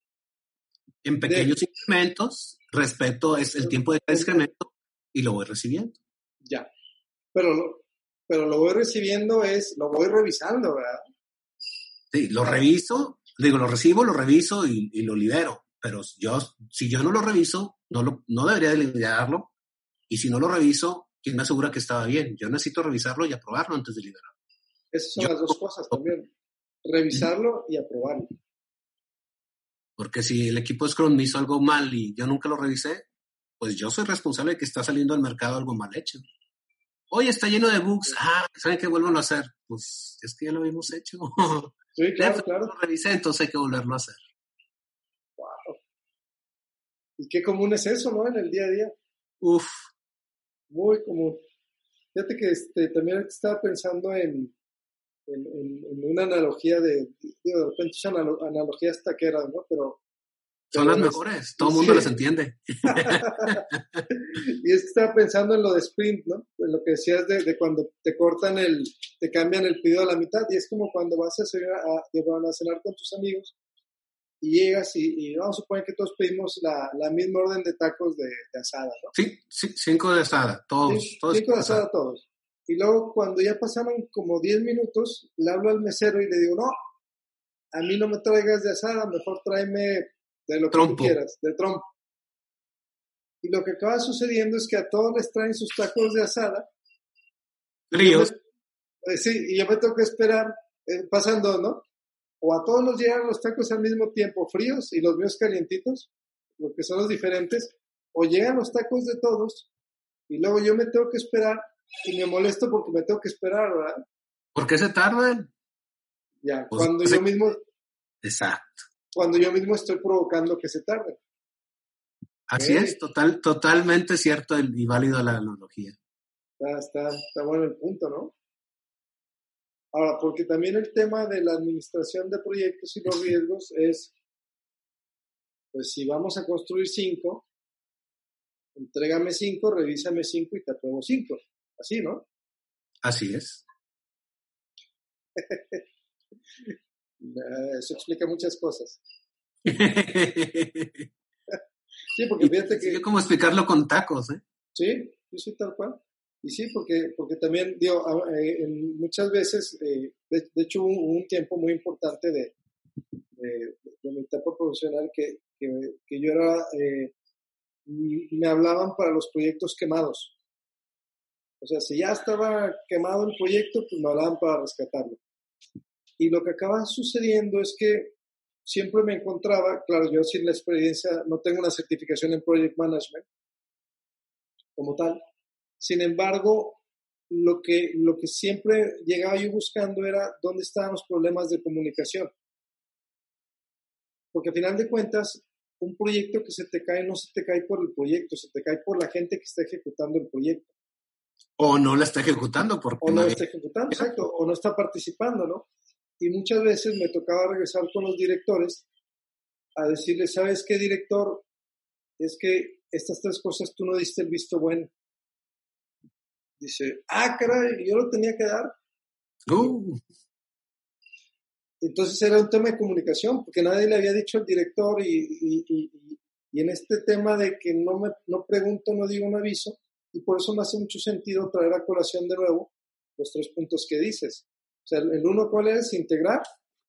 En pequeños incrementos, respeto es el tiempo de cada incremento y lo voy recibiendo. Ya. Pero lo, pero lo voy recibiendo es, lo voy revisando, ¿verdad? Sí, lo reviso, digo, lo recibo, lo reviso y, y, lo libero. Pero yo, si yo no lo reviso, no, lo, no debería de liberarlo y si no lo reviso, ¿quién me asegura que estaba bien? Yo necesito revisarlo y aprobarlo antes de liberarlo. Esas son las dos cosas también. Revisarlo y aprobarlo. Porque si el equipo de Scrum me hizo algo mal y yo nunca lo revisé, pues yo soy responsable de que está saliendo al mercado algo mal hecho. Oye, está lleno de bugs. Ah, ¿saben qué vuelvan a hacer? Pues es que ya lo habíamos hecho. Sí, claro, claro. Lo revisé, entonces hay que volverlo a hacer. Wow. Y qué común es eso, ¿no? En el día a día. Uf. Muy común. Fíjate que este, también estaba pensando en, en, en, una analogía de, digo, de repente es analogías taqueras, ¿no? Pero son las mejores, todo el mundo las entiende. y es que estaba pensando en lo de sprint, ¿no? En lo que decías de, de, cuando te cortan el, te cambian el pedido a la mitad, y es como cuando vas a, cenar, a, a cenar con tus amigos y llegas y, y, vamos a suponer que todos pedimos la, la misma orden de tacos de, de, asada, ¿no? Sí, sí, cinco de asada, todos. Sí, todos cinco de asada, asada, todos. Y luego cuando ya pasaron como 10 minutos, le hablo al mesero y le digo, no, a mí no me traigas de asada, mejor tráeme de lo que tú quieras, de trompo. Y lo que acaba sucediendo es que a todos les traen sus tacos de asada. Fríos. Eh, sí, y yo me tengo que esperar, eh, pasando, ¿no? O a todos nos llegan los tacos al mismo tiempo, fríos, y los míos calientitos, porque son los diferentes, o llegan los tacos de todos, y luego yo me tengo que esperar, y me molesto porque me tengo que esperar, ¿verdad? ¿Por qué se tardan? Ya, pues, cuando yo mismo... Exacto cuando yo mismo estoy provocando que se tarde. Así es, total, totalmente cierto y válido la analogía. Está, está, está bueno el punto, ¿no? Ahora, porque también el tema de la administración de proyectos y los riesgos es, pues si vamos a construir cinco, entrégame cinco, revísame cinco y te apruebo cinco. Así, ¿no? Así es. Eso explica muchas cosas. sí, porque fíjate que... como explicarlo con tacos, ¿eh? Sí, sí, tal cual. Y sí, porque, porque también, digo, eh, muchas veces, eh, de, hecho, hubo un, tiempo muy importante de, de, mi etapa profesional que, que, que yo era, eh, me hablaban para los proyectos quemados. O sea, si ya estaba quemado el proyecto, pues me hablaban para rescatarlo. Y lo que acaba sucediendo es que siempre me encontraba, claro, yo sin la experiencia, no tengo una certificación en Project Management como tal. Sin embargo, lo que, lo que siempre llegaba yo buscando era dónde estaban los problemas de comunicación. Porque al final de cuentas, un proyecto que se te cae no se te cae por el proyecto, se te cae por la gente que está ejecutando el proyecto. O no la está ejecutando porque o no la está ejecutando, exacto, o no está participando, ¿no? Y muchas veces me tocaba regresar con los directores a decirles, ¿sabes qué, director? Es que estas tres cosas tú no diste el visto bueno. Dice, ah, caray, yo lo tenía que dar. Uh. Entonces era un tema de comunicación, porque nadie le había dicho al director y, y, y, y en este tema de que no, me, no pregunto, no digo un aviso, y por eso me hace mucho sentido traer a colación de nuevo los tres puntos que dices. O sea, el uno, ¿cuál es? Integrar.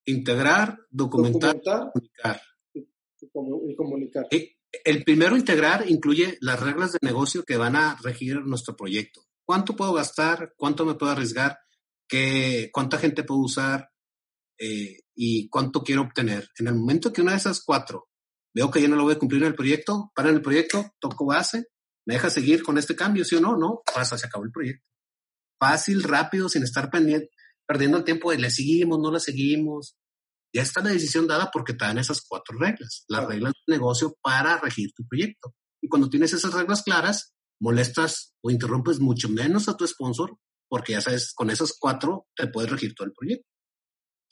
Integrar, documentar, comunicar. Y, comunicar. El primero, integrar, incluye las reglas de negocio que van a regir nuestro proyecto. ¿Cuánto puedo gastar? ¿Cuánto me puedo arriesgar? ¿Qué, ¿Cuánta gente puedo usar? Eh, ¿Y cuánto quiero obtener? En el momento que una de esas cuatro veo que ya no lo voy a cumplir en el proyecto, para en el proyecto, toco base, me deja seguir con este cambio, sí o no, no, pasa, se acabó el proyecto. Fácil, rápido, sin estar pendiente, perdiendo el tiempo de le seguimos, no le seguimos. Ya está la decisión dada porque te dan esas cuatro reglas, las reglas de negocio para regir tu proyecto. Y cuando tienes esas reglas claras, molestas o interrumpes mucho menos a tu sponsor porque ya sabes, con esas cuatro te puedes regir todo el proyecto.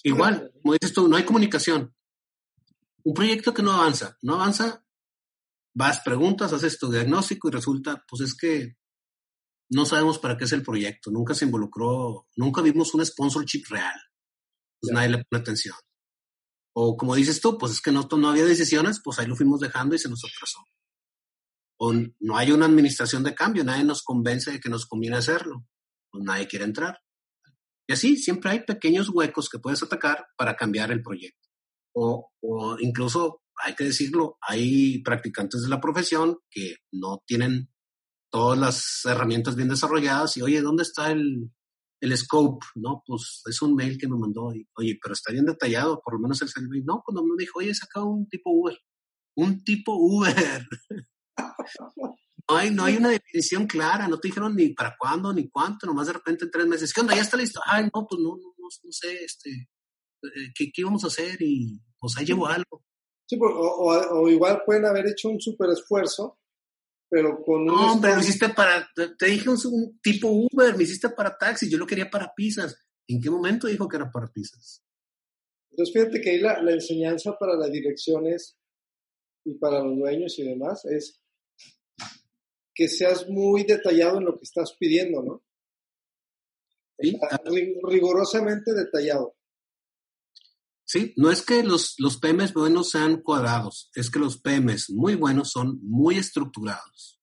Igual, como dices tú, no hay comunicación. Un proyecto que no avanza, no avanza, vas, preguntas, haces tu diagnóstico y resulta, pues es que no sabemos para qué es el proyecto, nunca se involucró, nunca vimos un sponsorship real, pues nadie le pone atención. O como dices tú, pues es que no, no había decisiones, pues ahí lo fuimos dejando y se nos atrasó. O no hay una administración de cambio, nadie nos convence de que nos conviene hacerlo, pues nadie quiere entrar. Y así siempre hay pequeños huecos que puedes atacar para cambiar el proyecto. O, o incluso, hay que decirlo, hay practicantes de la profesión que no tienen todas las herramientas bien desarrolladas y, oye, ¿dónde está el, el scope, ¿no? Pues es un mail que me mandó, y, oye, pero está bien detallado, por lo menos el servicio. No, cuando me dijo, oye, saca un tipo Uber. Un tipo Uber. no, hay, no hay una definición clara, no te dijeron ni para cuándo, ni cuánto, nomás de repente en tres meses, ¿qué onda? ¿Ya está listo? Ay, no, pues no, no, no, no sé, este, eh, ¿qué, ¿qué íbamos a hacer? Y pues ahí llevo algo. Sí, o, o, igual pueden haber hecho un súper esfuerzo, pero con un... No, pero lo hiciste para, te dije un, tipo Uber, me hiciste para taxi, yo lo quería para pizzas. ¿En qué momento dijo que era para pizzas? Entonces fíjate que ahí la, la enseñanza para las direcciones y para los dueños y demás es que seas muy detallado en lo que estás pidiendo, ¿no? ¿Sí? Rigurosamente detallado. Sí, no es que los, los PMs buenos sean cuadrados, es que los PMs muy buenos son muy estructurados.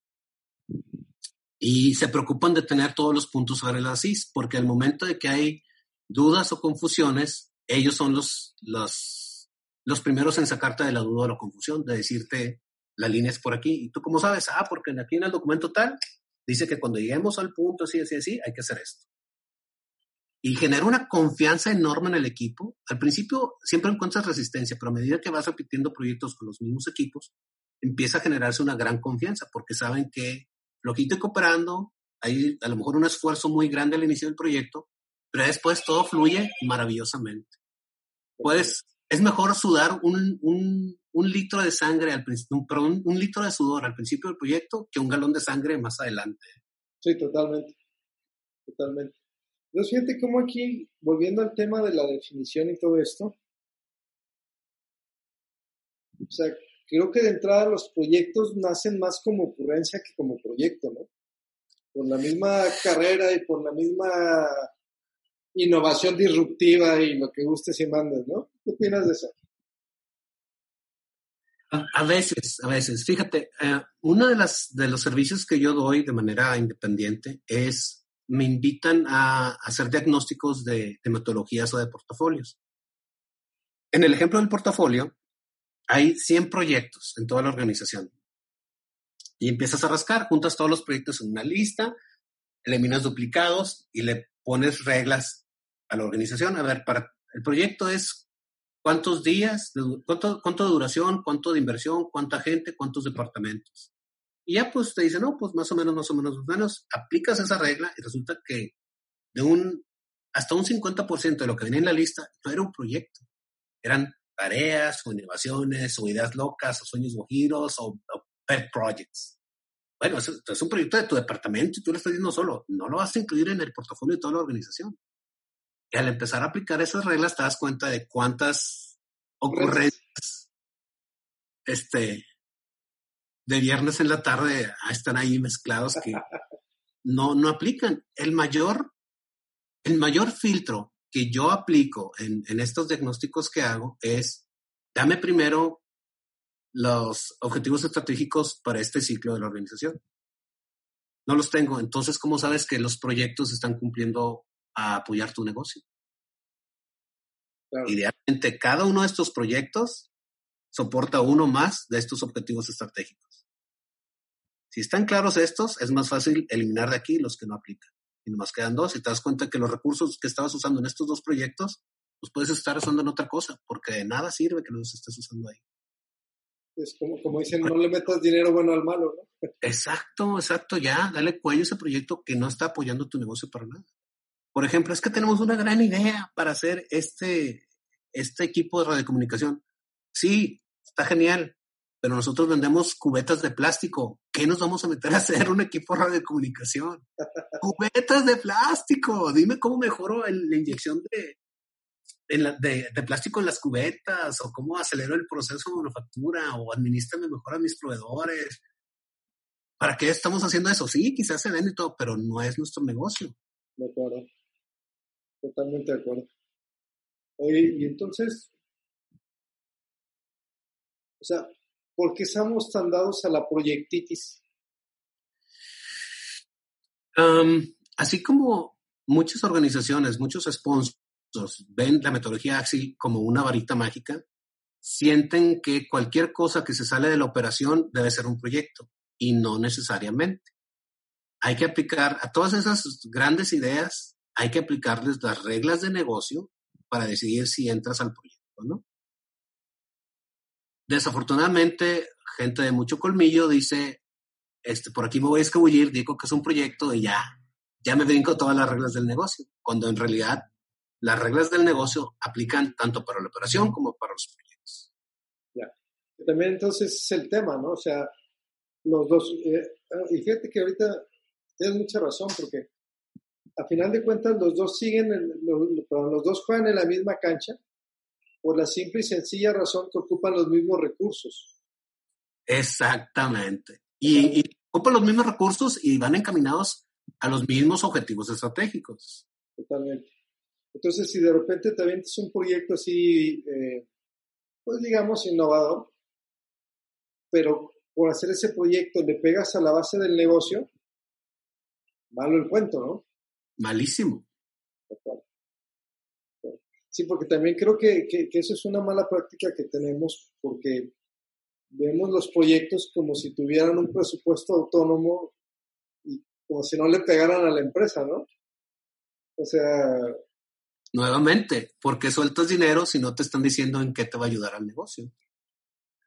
Y se preocupan de tener todos los puntos sobre las CIS, porque al momento de que hay dudas o confusiones, ellos son los, los, los primeros en sacarte de la duda o la confusión, de decirte la línea es por aquí. Y tú cómo sabes, ah, porque aquí en el documento tal dice que cuando lleguemos al punto así, así, así, hay que hacer esto y genera una confianza enorme en el equipo. Al principio siempre encuentras resistencia, pero a medida que vas repitiendo proyectos con los mismos equipos, empieza a generarse una gran confianza porque saben que lo que estoy cooperando, hay a lo mejor un esfuerzo muy grande al inicio del proyecto, pero después todo fluye maravillosamente. Pues es mejor sudar un, un, un litro de sangre al principio, perdón, un litro de sudor al principio del proyecto que un galón de sangre más adelante. Sí, totalmente. Totalmente. Entonces, fíjate cómo aquí, volviendo al tema de la definición y todo esto, o sea, creo que de entrada los proyectos nacen más como ocurrencia que como proyecto, ¿no? Por la misma carrera y por la misma innovación disruptiva y lo que gustes y mandes, ¿no? ¿Qué opinas de eso? A, veces, a veces. Fíjate, eh, uno de, las, de los servicios que yo doy de manera independiente es me invitan a, hacer diagnósticos de, metodologías o de portafolios. En el ejemplo del portafolio, hay 100 proyectos en toda la organización. Y empiezas a rascar, juntas todos los proyectos en una lista, eliminas duplicados y le pones reglas a la organización. A ver, para el proyecto es cuántos días, cuánto, cuánto de duración, cuánto de inversión, cuánta gente, cuántos departamentos. Y ya pues te dicen, no, pues más o menos, más o menos, más o menos, aplicas esa regla y resulta que de un, hasta un 50% de lo que venía en la lista no era un proyecto. Eran tareas o innovaciones o ideas locas o sueños guajiros o, o pet projects. Bueno, es, es, un proyecto de tu departamento y tú lo estás diciendo solo. No lo vas a incluir en el portafolio de toda la organización. Y al empezar a aplicar esas reglas te das cuenta de cuántas ocurrencias este, de viernes en la tarde están ahí mezclados que no, no aplican. El mayor, el mayor filtro que yo aplico en, en estos diagnósticos que hago es, dame primero los objetivos estratégicos para este ciclo de la organización. No los tengo. Entonces, ¿cómo sabes que los proyectos están cumpliendo a apoyar tu negocio? Idealmente, cada uno de estos proyectos soporta uno más de estos objetivos estratégicos. Si están claros estos, es más fácil eliminar de aquí los que no aplican. Y nomás quedan dos. Y te das cuenta que los recursos que estabas usando en estos dos proyectos, los puedes estar usando en otra cosa, porque de nada sirve que los estés usando ahí. Es como, como dicen, no le metas dinero bueno al malo, ¿no? Exacto, exacto, ya, dale cuello a ese proyecto que no está apoyando tu negocio para nada. Por ejemplo, es que tenemos una gran idea para hacer este, este equipo de radiocomunicación. Sí, está genial, pero nosotros vendemos cubetas de plástico. ¿Qué nos vamos a meter a hacer un equipo de comunicación? cubetas de plástico. Dime cómo mejoro la inyección de, de, plástico en las cubetas o cómo acelero el proceso de manufactura o administrame mejor a mis proveedores. ¿Para qué estamos haciendo eso? Sí, quizás se vende y todo, pero no es nuestro negocio. De acuerdo. Totalmente de acuerdo. Oye, y entonces, o sea, ¿Por qué estamos tan dados a la proyectitis? así como muchas organizaciones, muchos sponsors ven la metodología Axi como una varita mágica, sienten que cualquier cosa que se sale de la operación debe ser un proyecto y no necesariamente. Hay que aplicar a todas esas grandes ideas hay que aplicarles las reglas de negocio para decidir si entras al proyecto, ¿no? Desafortunadamente, gente de mucho colmillo dice, este, por aquí me voy a escabullir, digo que es un proyecto y ya, ya me brinco todas las reglas del negocio, cuando en realidad las reglas del negocio aplican tanto para la operación como para los proyectos. Ya. También entonces es el tema, ¿no? O sea, los dos, eh, y fíjate que ahorita tienes mucha razón, porque a final de cuentas los dos siguen, los, los dos juegan en la misma cancha por la simple y sencilla razón que ocupan los mismos recursos. Exactamente. Y, y, ocupan los mismos recursos y van encaminados a los mismos objetivos estratégicos. Totalmente. Entonces, si de repente también es un proyecto así, eh, pues digamos, innovador, pero por hacer ese proyecto le pegas a la base del negocio, malo el cuento, ¿no? Malísimo. Sí, porque también creo que, que, eso es una mala práctica que tenemos porque vemos los proyectos como si tuvieran un presupuesto autónomo y como si no le pegaran a la empresa, ¿no? O sea... Nuevamente, ¿por qué sueltas dinero si no te están diciendo en qué te va a ayudar al negocio?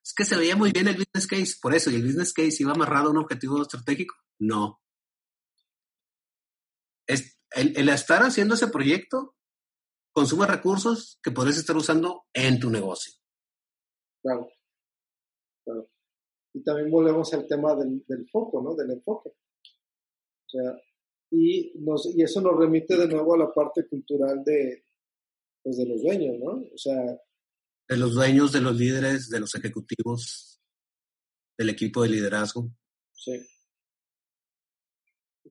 Es que se veía muy bien el business case, por eso, y el business case iba amarrado a un objetivo estratégico. No. Es, el, el estar haciendo ese proyecto consume recursos que podrías estar usando en tu negocio. Claro. claro. Y también volvemos al tema del, del, foco, ¿no? Del enfoque. O sea, y, nos, y eso nos remite de nuevo a la parte cultural de, pues de los dueños, ¿no? O sea... De los dueños, de los líderes, de los ejecutivos, del equipo de liderazgo. Sí.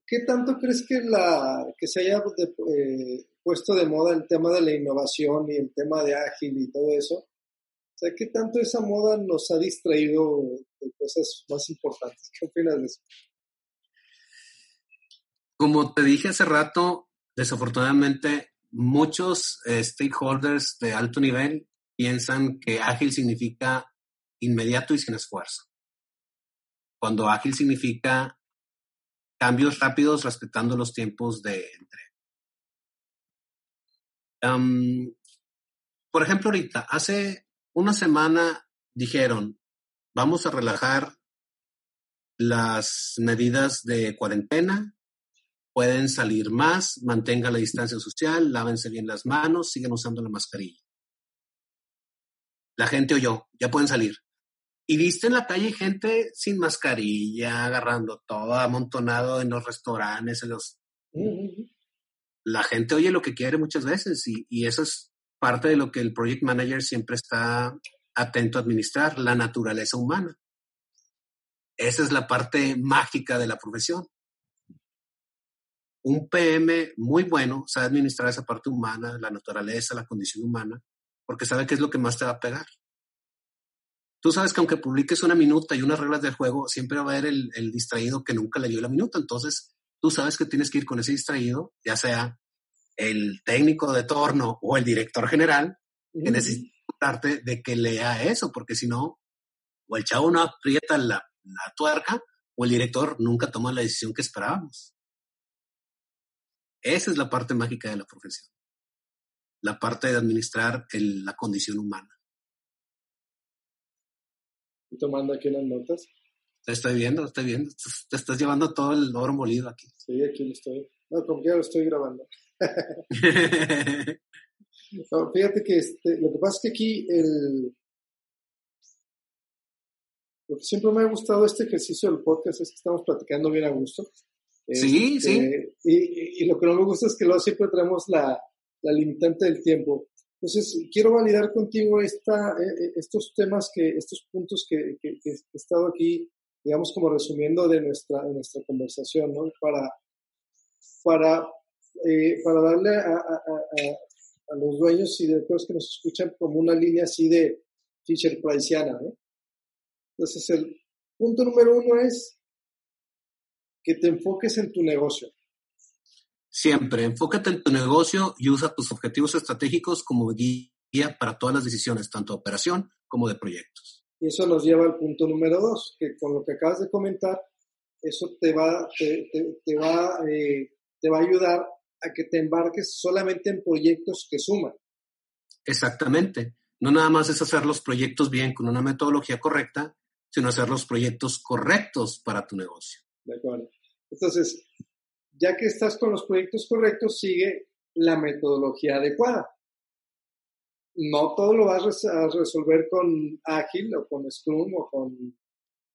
¿Qué tanto crees que, la, que se haya eh, puesto de moda el tema de la innovación y el tema de ágil y todo eso. O sea, ¿qué tanto esa moda nos ha distraído de cosas más importantes? ¿Qué opinas de eso? Como te dije hace rato, desafortunadamente muchos eh, stakeholders de alto nivel piensan que ágil significa inmediato y sin esfuerzo. Cuando ágil significa cambios rápidos respetando los tiempos de entrega por ejemplo, ahorita, hace una semana dijeron, vamos a relajar las medidas de cuarentena, pueden salir más, mantenga la distancia social, lávense bien las manos, sigan usando la mascarilla. La gente oyó, ya pueden salir. Y viste en la calle gente sin mascarilla, agarrando todo amontonado en los restaurantes, en los la gente oye lo que quiere muchas veces y, eso es parte de lo que el project manager siempre está atento a administrar, la naturaleza humana. Esa es la parte mágica de la profesión. Un PM muy bueno sabe administrar esa parte humana, la naturaleza, la condición humana, porque sabe qué es lo que más te va a pegar. Tú sabes que aunque publiques una minuta y unas reglas del juego, siempre va a haber el, el distraído que nunca le dio la minuta. Entonces, tú sabes que tienes que ir con ese distraído, ya sea el técnico de torno o el director general, que necesita de que lea eso, porque si no, o el chavo no aprieta la, tuerca, o el director nunca toma la decisión que esperábamos. Esa es la parte mágica de la profesión. La parte de administrar la condición humana. ¿Y tomando aquí las notas? Te estoy viendo, estoy viendo. Te estás llevando todo el oro molido aquí. Sí, aquí lo estoy. No, como que ya lo estoy grabando. fíjate que este, lo que pasa es que aquí el, lo que siempre me ha gustado este ejercicio del podcast es que estamos platicando bien a gusto. Sí, sí. Este, y, y, lo que no me gusta es que luego siempre tenemos la, la limitante del tiempo. Entonces, quiero validar contigo esta, e, e, estos temas, que, estos puntos que, que, que, he estado aquí digamos, como resumiendo de nuestra, de nuestra conversación, ¿no? Para, para, eh, para darle a, a, a, los dueños y directores que nos escuchan como una línea así de Fisher Priceana. Entonces, el punto número uno es que te enfoques en tu negocio. Siempre, enfócate en tu negocio y usa tus objetivos estratégicos como guía para todas las decisiones, tanto de operación como de proyectos. Y eso nos lleva al punto número dos, que con lo que acabas de comentar, eso te va, te, te, va, eh, te va a ayudar a que te embarques solamente en proyectos que suman. Exactamente. No nada más es hacer los proyectos bien con una metodología correcta, sino hacer los proyectos correctos para tu negocio. De acuerdo. Entonces, ya que estás con los proyectos correctos, sigue la metodología adecuada. No todo lo vas a resolver con Agile o con Scrum o con...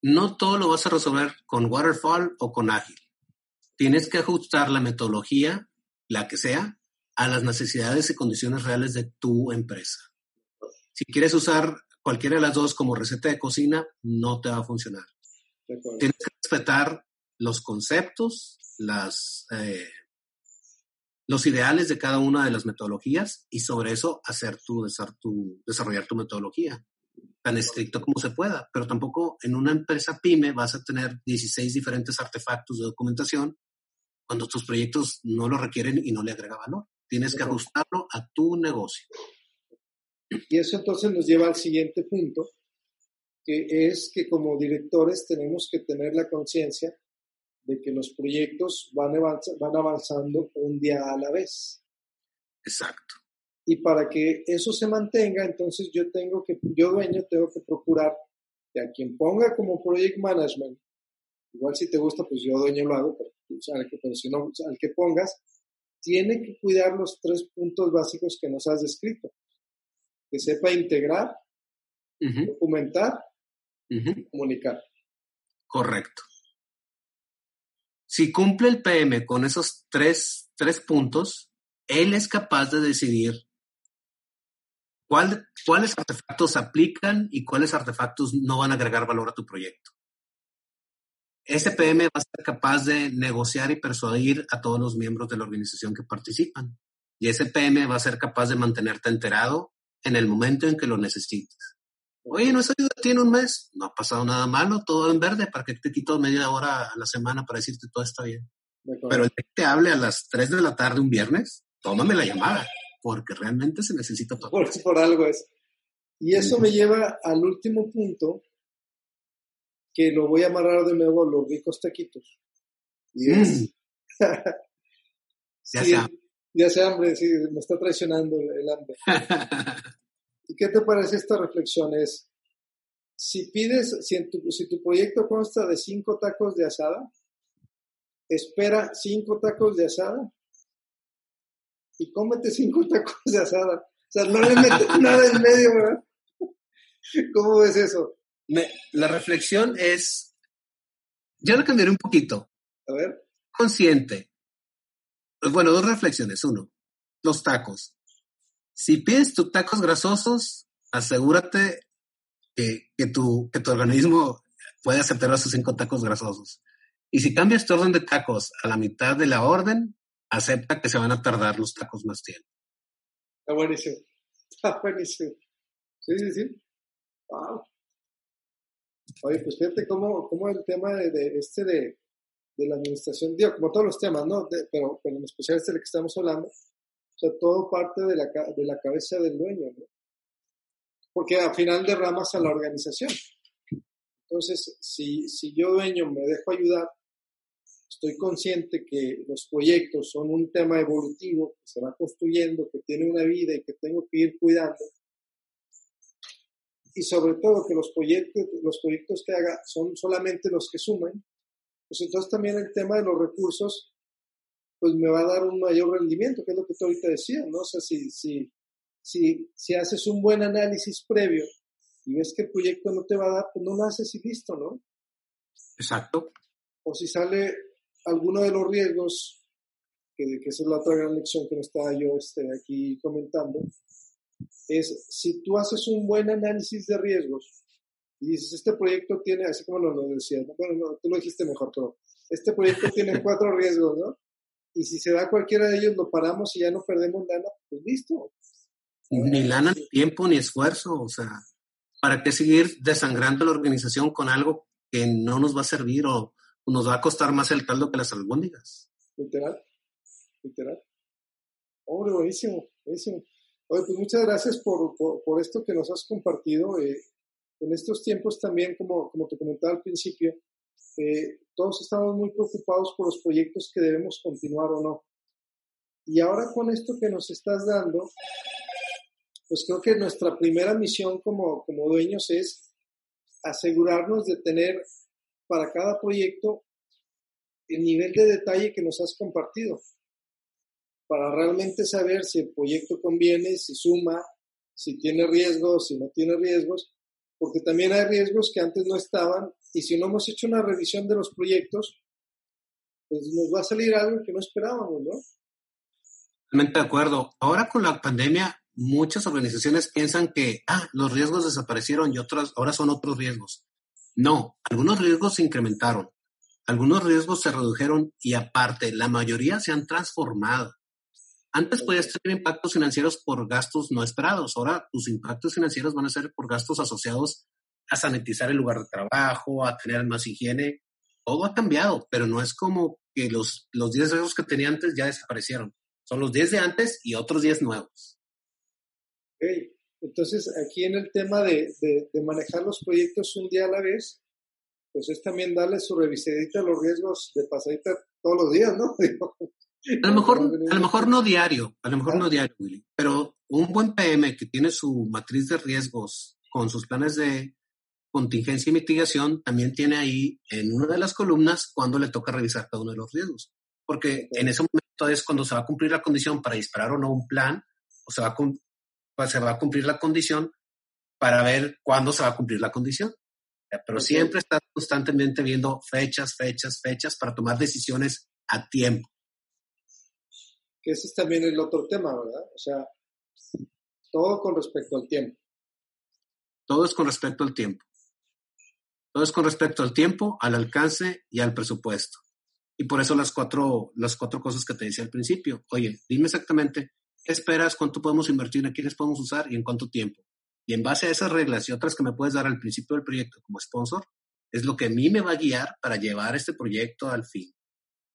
No todo lo vas a resolver con Waterfall o con Agile. Tienes que ajustar la metodología, la que sea, a las necesidades y condiciones reales de tu empresa. Si quieres usar cualquiera de las dos como receta de cocina, no te va a funcionar. Tienes que respetar los conceptos, las, eh, los ideales de cada una de las metodologías y sobre eso hacer tu, tu, desarrollar tu metodología tan estricto como se pueda. Pero tampoco en una empresa pyme vas a tener 16 diferentes artefactos de documentación cuando tus proyectos no lo requieren y no le agrega valor. Tienes que ajustarlo a tu negocio. Y eso entonces nos lleva al siguiente punto, que es que como directores tenemos que tener la conciencia de que los proyectos van, van avanzando un día a la vez. Exacto. Y para que eso se mantenga, entonces yo tengo que, yo dueño, tengo que procurar que a quien ponga como project management, igual si te gusta, pues yo dueño lo hago, pero, pero si no, al que pongas, tiene que cuidar los tres puntos básicos que nos has descrito. Que sepa integrar, documentar y comunicar. Correcto. Si cumple el PM con esos tres, tres puntos, él es capaz de decidir cuál, cuáles artefactos aplican y cuáles artefactos no van a agregar valor a tu proyecto. Ese PM va a ser capaz de negociar y persuadir a todos los miembros de la organización que participan. Y ese PM va a ser capaz de mantenerte enterado en el momento en que lo necesites. Oye, ¿no has salido de ti en un mes? No ha pasado nada malo, todo en verde, ¿para que te quito media hora a la semana para decirte todo está bien? Pero el que te hable a las 3 de la tarde un viernes, tómame la llamada, porque realmente se necesita todo. Por, por algo es. Y eso me lleva al último punto, que lo voy a amarrar de nuevo a los ricos taquitos. Y es... Mm. ya sea. Ya sea hambre, sí, me está traicionando el hambre. ¿Y qué te parece esta reflexión? Es, si pides, si, tu, si tu proyecto consta de cinco tacos de asada, espera cinco tacos de asada y cómete cinco tacos de asada. O sea, no le metes nada en medio, ¿verdad? ¿Cómo ves eso? la reflexión es, yo lo cambiaré un poquito. A ver. Consciente. Bueno, dos reflexiones. Uno, los tacos. Si pides tus tacos grasosos, asegúrate que, tu, que tu organismo puede aceptar esos cinco tacos grasosos. Y si cambias tu orden de tacos a la mitad de la orden, acepta que se van a tardar los tacos más tiempo. Está buenísimo. Está buenísimo. Sí, sí, sí. Wow. Oye, pues fíjate cómo, cómo el tema de, este de, de, la administración, digo, como todos los temas, ¿no? pero, pero en especial este del que estamos hablando, todo parte de la, de la cabeza del dueño. Porque al final derramas a la organización. Entonces, si, si yo dueño me dejo ayudar, estoy consciente que los proyectos son un tema evolutivo que se va construyendo, que tiene una vida y que tengo que ir cuidando. Y sobre todo que los proyectos, los proyectos que haga son solamente los que suman. Pues entonces también el tema de los recursos pues me va a dar un mayor rendimiento, que es lo que tú ahorita decías, ¿no? O sea, si, si, si, si haces un buen análisis previo y ves que el proyecto no te va a dar, pues no lo haces y listo, ¿no? Exacto. O si sale alguno de los riesgos, que, que esa es la otra gran lección que no estaba yo este, aquí comentando, es si tú haces un buen análisis de riesgos y dices, este proyecto tiene, así como lo, lo decías, bueno, no, tú lo dijiste mejor, pero este proyecto tiene cuatro riesgos, ¿no? Y si se da cualquiera de ellos, lo paramos y ya no perdemos lana, pues listo. Ni lana, ni tiempo, ni esfuerzo, o sea, ¿para qué seguir desangrando la organización con algo que no nos va a servir o nos va a costar más el caldo que las albóndigas? Literal, literal. Hombre, buenísimo, buenísimo. Oye, pues muchas gracias por, por, esto que nos has compartido. Eh, en estos tiempos también, como, como te comentaba al principio, eh, todos estamos muy preocupados por los proyectos que debemos continuar o no. Y ahora con esto que nos estás dando, pues creo que nuestra primera misión como, como dueños es asegurarnos de tener para cada proyecto el nivel de detalle que nos has compartido, para realmente saber si el proyecto conviene, si suma, si tiene riesgos, si no tiene riesgos, porque también hay riesgos que antes no estaban y si no hemos hecho una revisión de los proyectos, pues nos va a salir algo que no esperábamos, ¿no? Totalmente de acuerdo. Ahora con la pandemia, muchas organizaciones piensan que ah, los riesgos desaparecieron y otras ahora son otros riesgos. No, algunos riesgos se incrementaron, algunos riesgos se redujeron y aparte, la mayoría se han transformado. Antes podías tener impactos financieros por gastos no esperados. Ahora tus impactos financieros van a ser por gastos asociados a sanitizar el lugar de trabajo, a tener más higiene. Todo ha cambiado, pero no es como que los, los 10 riesgos que tenía antes ya desaparecieron. Son los 10 de antes y otros 10 nuevos. Okay. Entonces, aquí en el tema de, de, manejar los proyectos un día a la vez, pues es también darle su revisadita a los riesgos de pasadita todos los días, ¿no? A lo mejor, a lo mejor no diario, a lo mejor no diario, Willy, pero un buen PM que tiene su matriz de riesgos con sus planes de contingencia y mitigación, también tiene ahí en una de las columnas cuando le toca revisar cada uno de los riesgos. Porque en ese momento es cuando se va a cumplir la condición para disparar o no un plan, o se va a, pues, se va a cumplir la condición para ver cuándo se va a cumplir la condición. Pero siempre está constantemente viendo fechas, fechas, fechas para tomar decisiones a tiempo que ese es también el otro tema, ¿verdad? O sea, todo con respecto al tiempo. Todo es con respecto al tiempo. Todo es con respecto al tiempo, al alcance y al presupuesto. Y por eso las cuatro, las cuatro cosas que te decía al principio. Oye, dime exactamente qué esperas, cuánto podemos invertir, a quiénes podemos usar y en cuánto tiempo. Y en base a esas reglas y otras que me puedes dar al principio del proyecto como sponsor, es lo que a mí me va a guiar para llevar este proyecto al fin.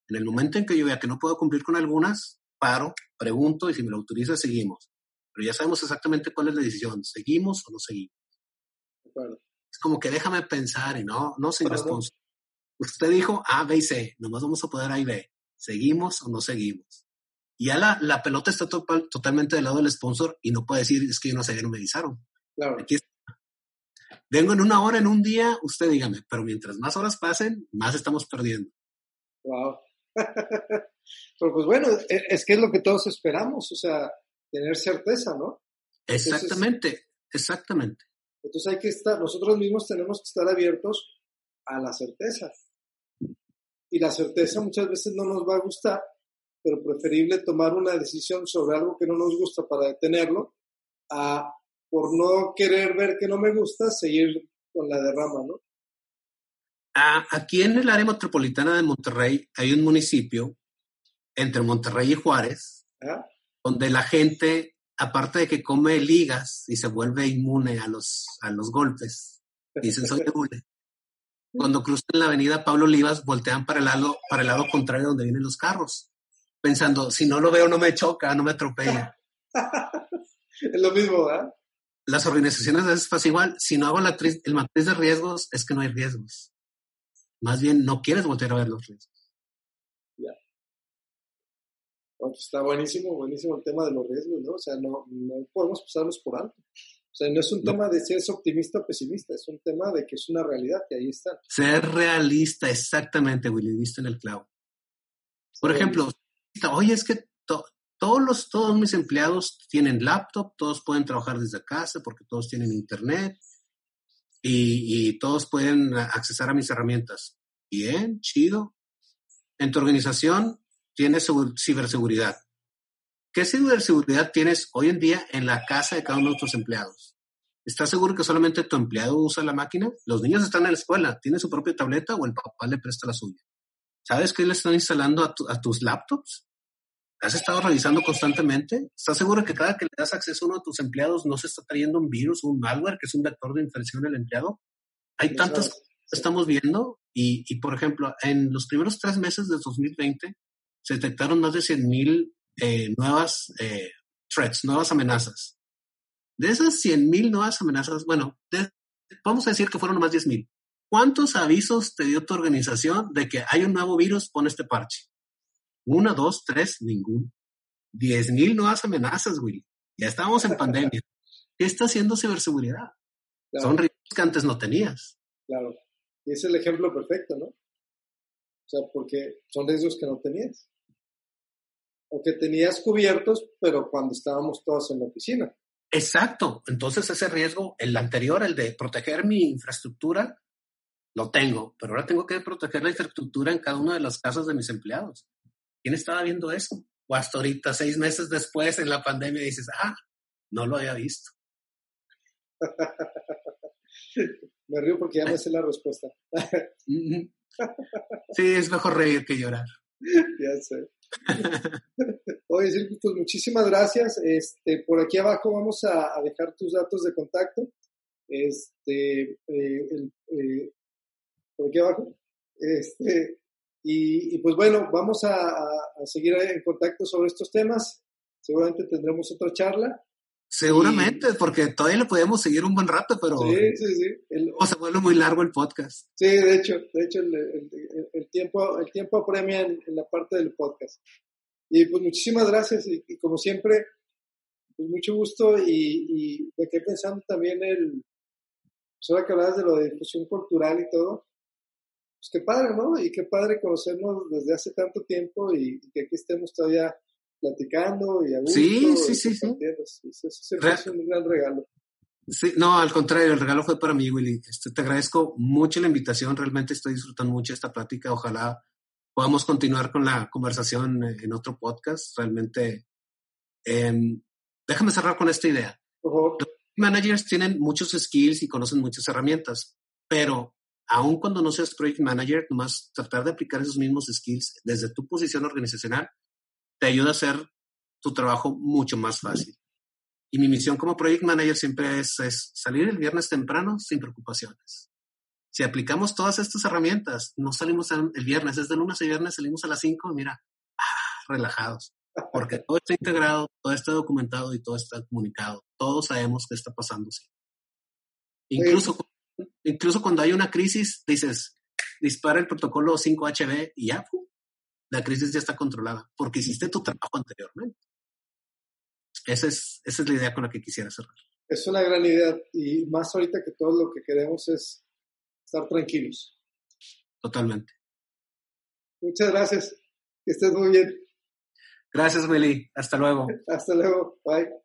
En el momento en que yo vea que no puedo cumplir con algunas, paro, pregunto y si me lo autoriza, seguimos. Pero ya sabemos exactamente cuál es la decisión, ¿seguimos o no seguimos? Es como que déjame pensar y no, no soy responsable. Usted dijo A, B y C, nomás vamos a poder A y B. ¿Seguimos o no seguimos? Y ya la, la pelota está totalmente del lado del sponsor y no puede decir, es que yo no sé, no me avisaron. Claro. Aquí Vengo en una hora, en un día, usted dígame, pero mientras más horas pasen, más estamos perdiendo. Wow. Pero pues bueno, e, es que es lo que todos esperamos, o sea, tener certeza, ¿no? exactamente, exactamente. Entonces hay que estar, nosotros mismos tenemos que estar abiertos a la certeza. Y la certeza muchas veces no nos va a gustar, pero preferible tomar una decisión sobre algo que no nos gusta para detenerlo, a por no querer ver que no me gusta, seguir con la derrama, ¿no? aquí en el área metropolitana de Monterrey hay un municipio entre Monterrey y Juárez, ¿Ah? donde la gente, aparte de que come ligas y se vuelve inmune a los, a los golpes, dicen soy inmune. Cuando cruzan la avenida Pablo Olivas, voltean para el lado, para el lado contrario donde vienen los carros, pensando, si no lo veo no me choca, no me atropella. es lo mismo, ¿verdad? Las organizaciones a veces pasa igual. Si no hago la el matriz de riesgos, es que no hay riesgos. Más bien, no quieres volver a ver los riesgos. Pues está buenísimo, buenísimo el tema de los riesgos, ¿no? O sea, no, no podemos pasarlos por alto. O sea, no es un tema de si es optimista o pesimista, es un tema de que es una realidad que ahí está. Ser realista, exactamente, Willy, viste en el clavo. Por ejemplo, oye, es que todos, los, todos mis empleados tienen laptop, todos pueden trabajar desde casa porque todos tienen internet, y, todos pueden accesar a mis herramientas. Bien, chido. En tu organización tienes ciberseguridad. ¿Qué ciberseguridad tienes hoy en día en la casa de cada uno de tus empleados? ¿Estás seguro que solamente tu empleado usa la máquina? Los niños están en la escuela, ¿tiene su propia tableta o el papá le presta la suya? ¿Sabes qué le están instalando a, a tus laptops? ¿Has estado revisando constantemente? ¿Estás seguro que cada que le das acceso a uno de tus empleados no se está trayendo un virus o un malware que es un vector de infección del empleado? Hay tantas cosas que estamos viendo y, por ejemplo, en los primeros tres meses de 2020 se detectaron más de 100.000 eh, nuevas eh, threats, nuevas amenazas. De esas 100.000 nuevas amenazas, bueno, vamos a decir que fueron más 10.000. ¿Cuántos avisos te dio tu organización de que hay un nuevo virus, pon este parche? Una, dos, tres, ninguno. 10 mil nuevas amenazas, Willy. Ya estábamos en pandemia. ¿Qué está haciendo ciberseguridad? Son riesgos que antes no tenías. Claro. Y es el ejemplo perfecto, ¿no? O sea, porque son riesgos que no tenías. O que tenías cubiertos, pero cuando estábamos todos en la oficina. Exacto. Entonces ese riesgo, el anterior, el de proteger mi infraestructura, lo tengo, pero ahora tengo que proteger la infraestructura en cada una de las casas de mis empleados. ¿Quién estaba viendo eso? O hasta ahorita, seis meses después en la pandemia, dices, ah, no lo había visto. Me río porque ya me sé la respuesta. sí, es mejor reír que llorar. Ya sé. Oye, pues muchísimas gracias. Este, por aquí abajo vamos a, dejar tus datos de contacto. Este, eh, eh, por aquí abajo. Este, y, pues bueno, vamos a, seguir en contacto sobre estos temas. Seguramente tendremos otra charla. Seguramente, porque todavía le podemos seguir un buen rato, pero sí, sí, sí. o se vuelve muy largo el podcast. Sí, de hecho, de hecho el, tiempo, el tiempo apremia en, la parte del podcast. Y pues muchísimas gracias y, como siempre, pues mucho gusto y, y me quedé pensando también el, pues ahora que hablabas de lo de difusión cultural y todo, pues qué padre, ¿no? Y qué padre conocernos desde hace tanto tiempo y, que aquí estemos todavía platicando y a gusto. Sí, sí, sí, sí. Eso un gran regalo. Sí, no, al contrario, el regalo fue para mí, Willy. Este, te agradezco mucho la invitación, realmente estoy disfrutando mucho esta plática. Ojalá podamos continuar con la conversación en otro podcast. Realmente, em, déjame cerrar con esta idea. Los managers tienen muchos skills y conocen muchas herramientas, pero aun cuando no seas project manager, nomás tratar de aplicar esos mismos skills desde tu posición organizacional te ayuda a hacer tu trabajo mucho más fácil. Y mi misión como project manager siempre es, salir el viernes temprano sin preocupaciones. Si aplicamos todas estas herramientas, no salimos el viernes, desde lunes a viernes salimos a las 5 mira, ah, relajados. Porque todo está integrado, todo está documentado y todo está comunicado. Todos sabemos qué está pasando. Incluso incluso cuando hay una crisis, dices, dispara el protocolo 5HB y ya, la crisis ya está controlada, porque hiciste tu trabajo anteriormente. Esa es, esa es la idea con la que quisiera cerrar. Es una gran idea y más ahorita que todo lo que queremos es estar tranquilos. Totalmente. Muchas gracias. Que estés muy bien. Gracias, Willy. Hasta luego. Hasta luego. Bye.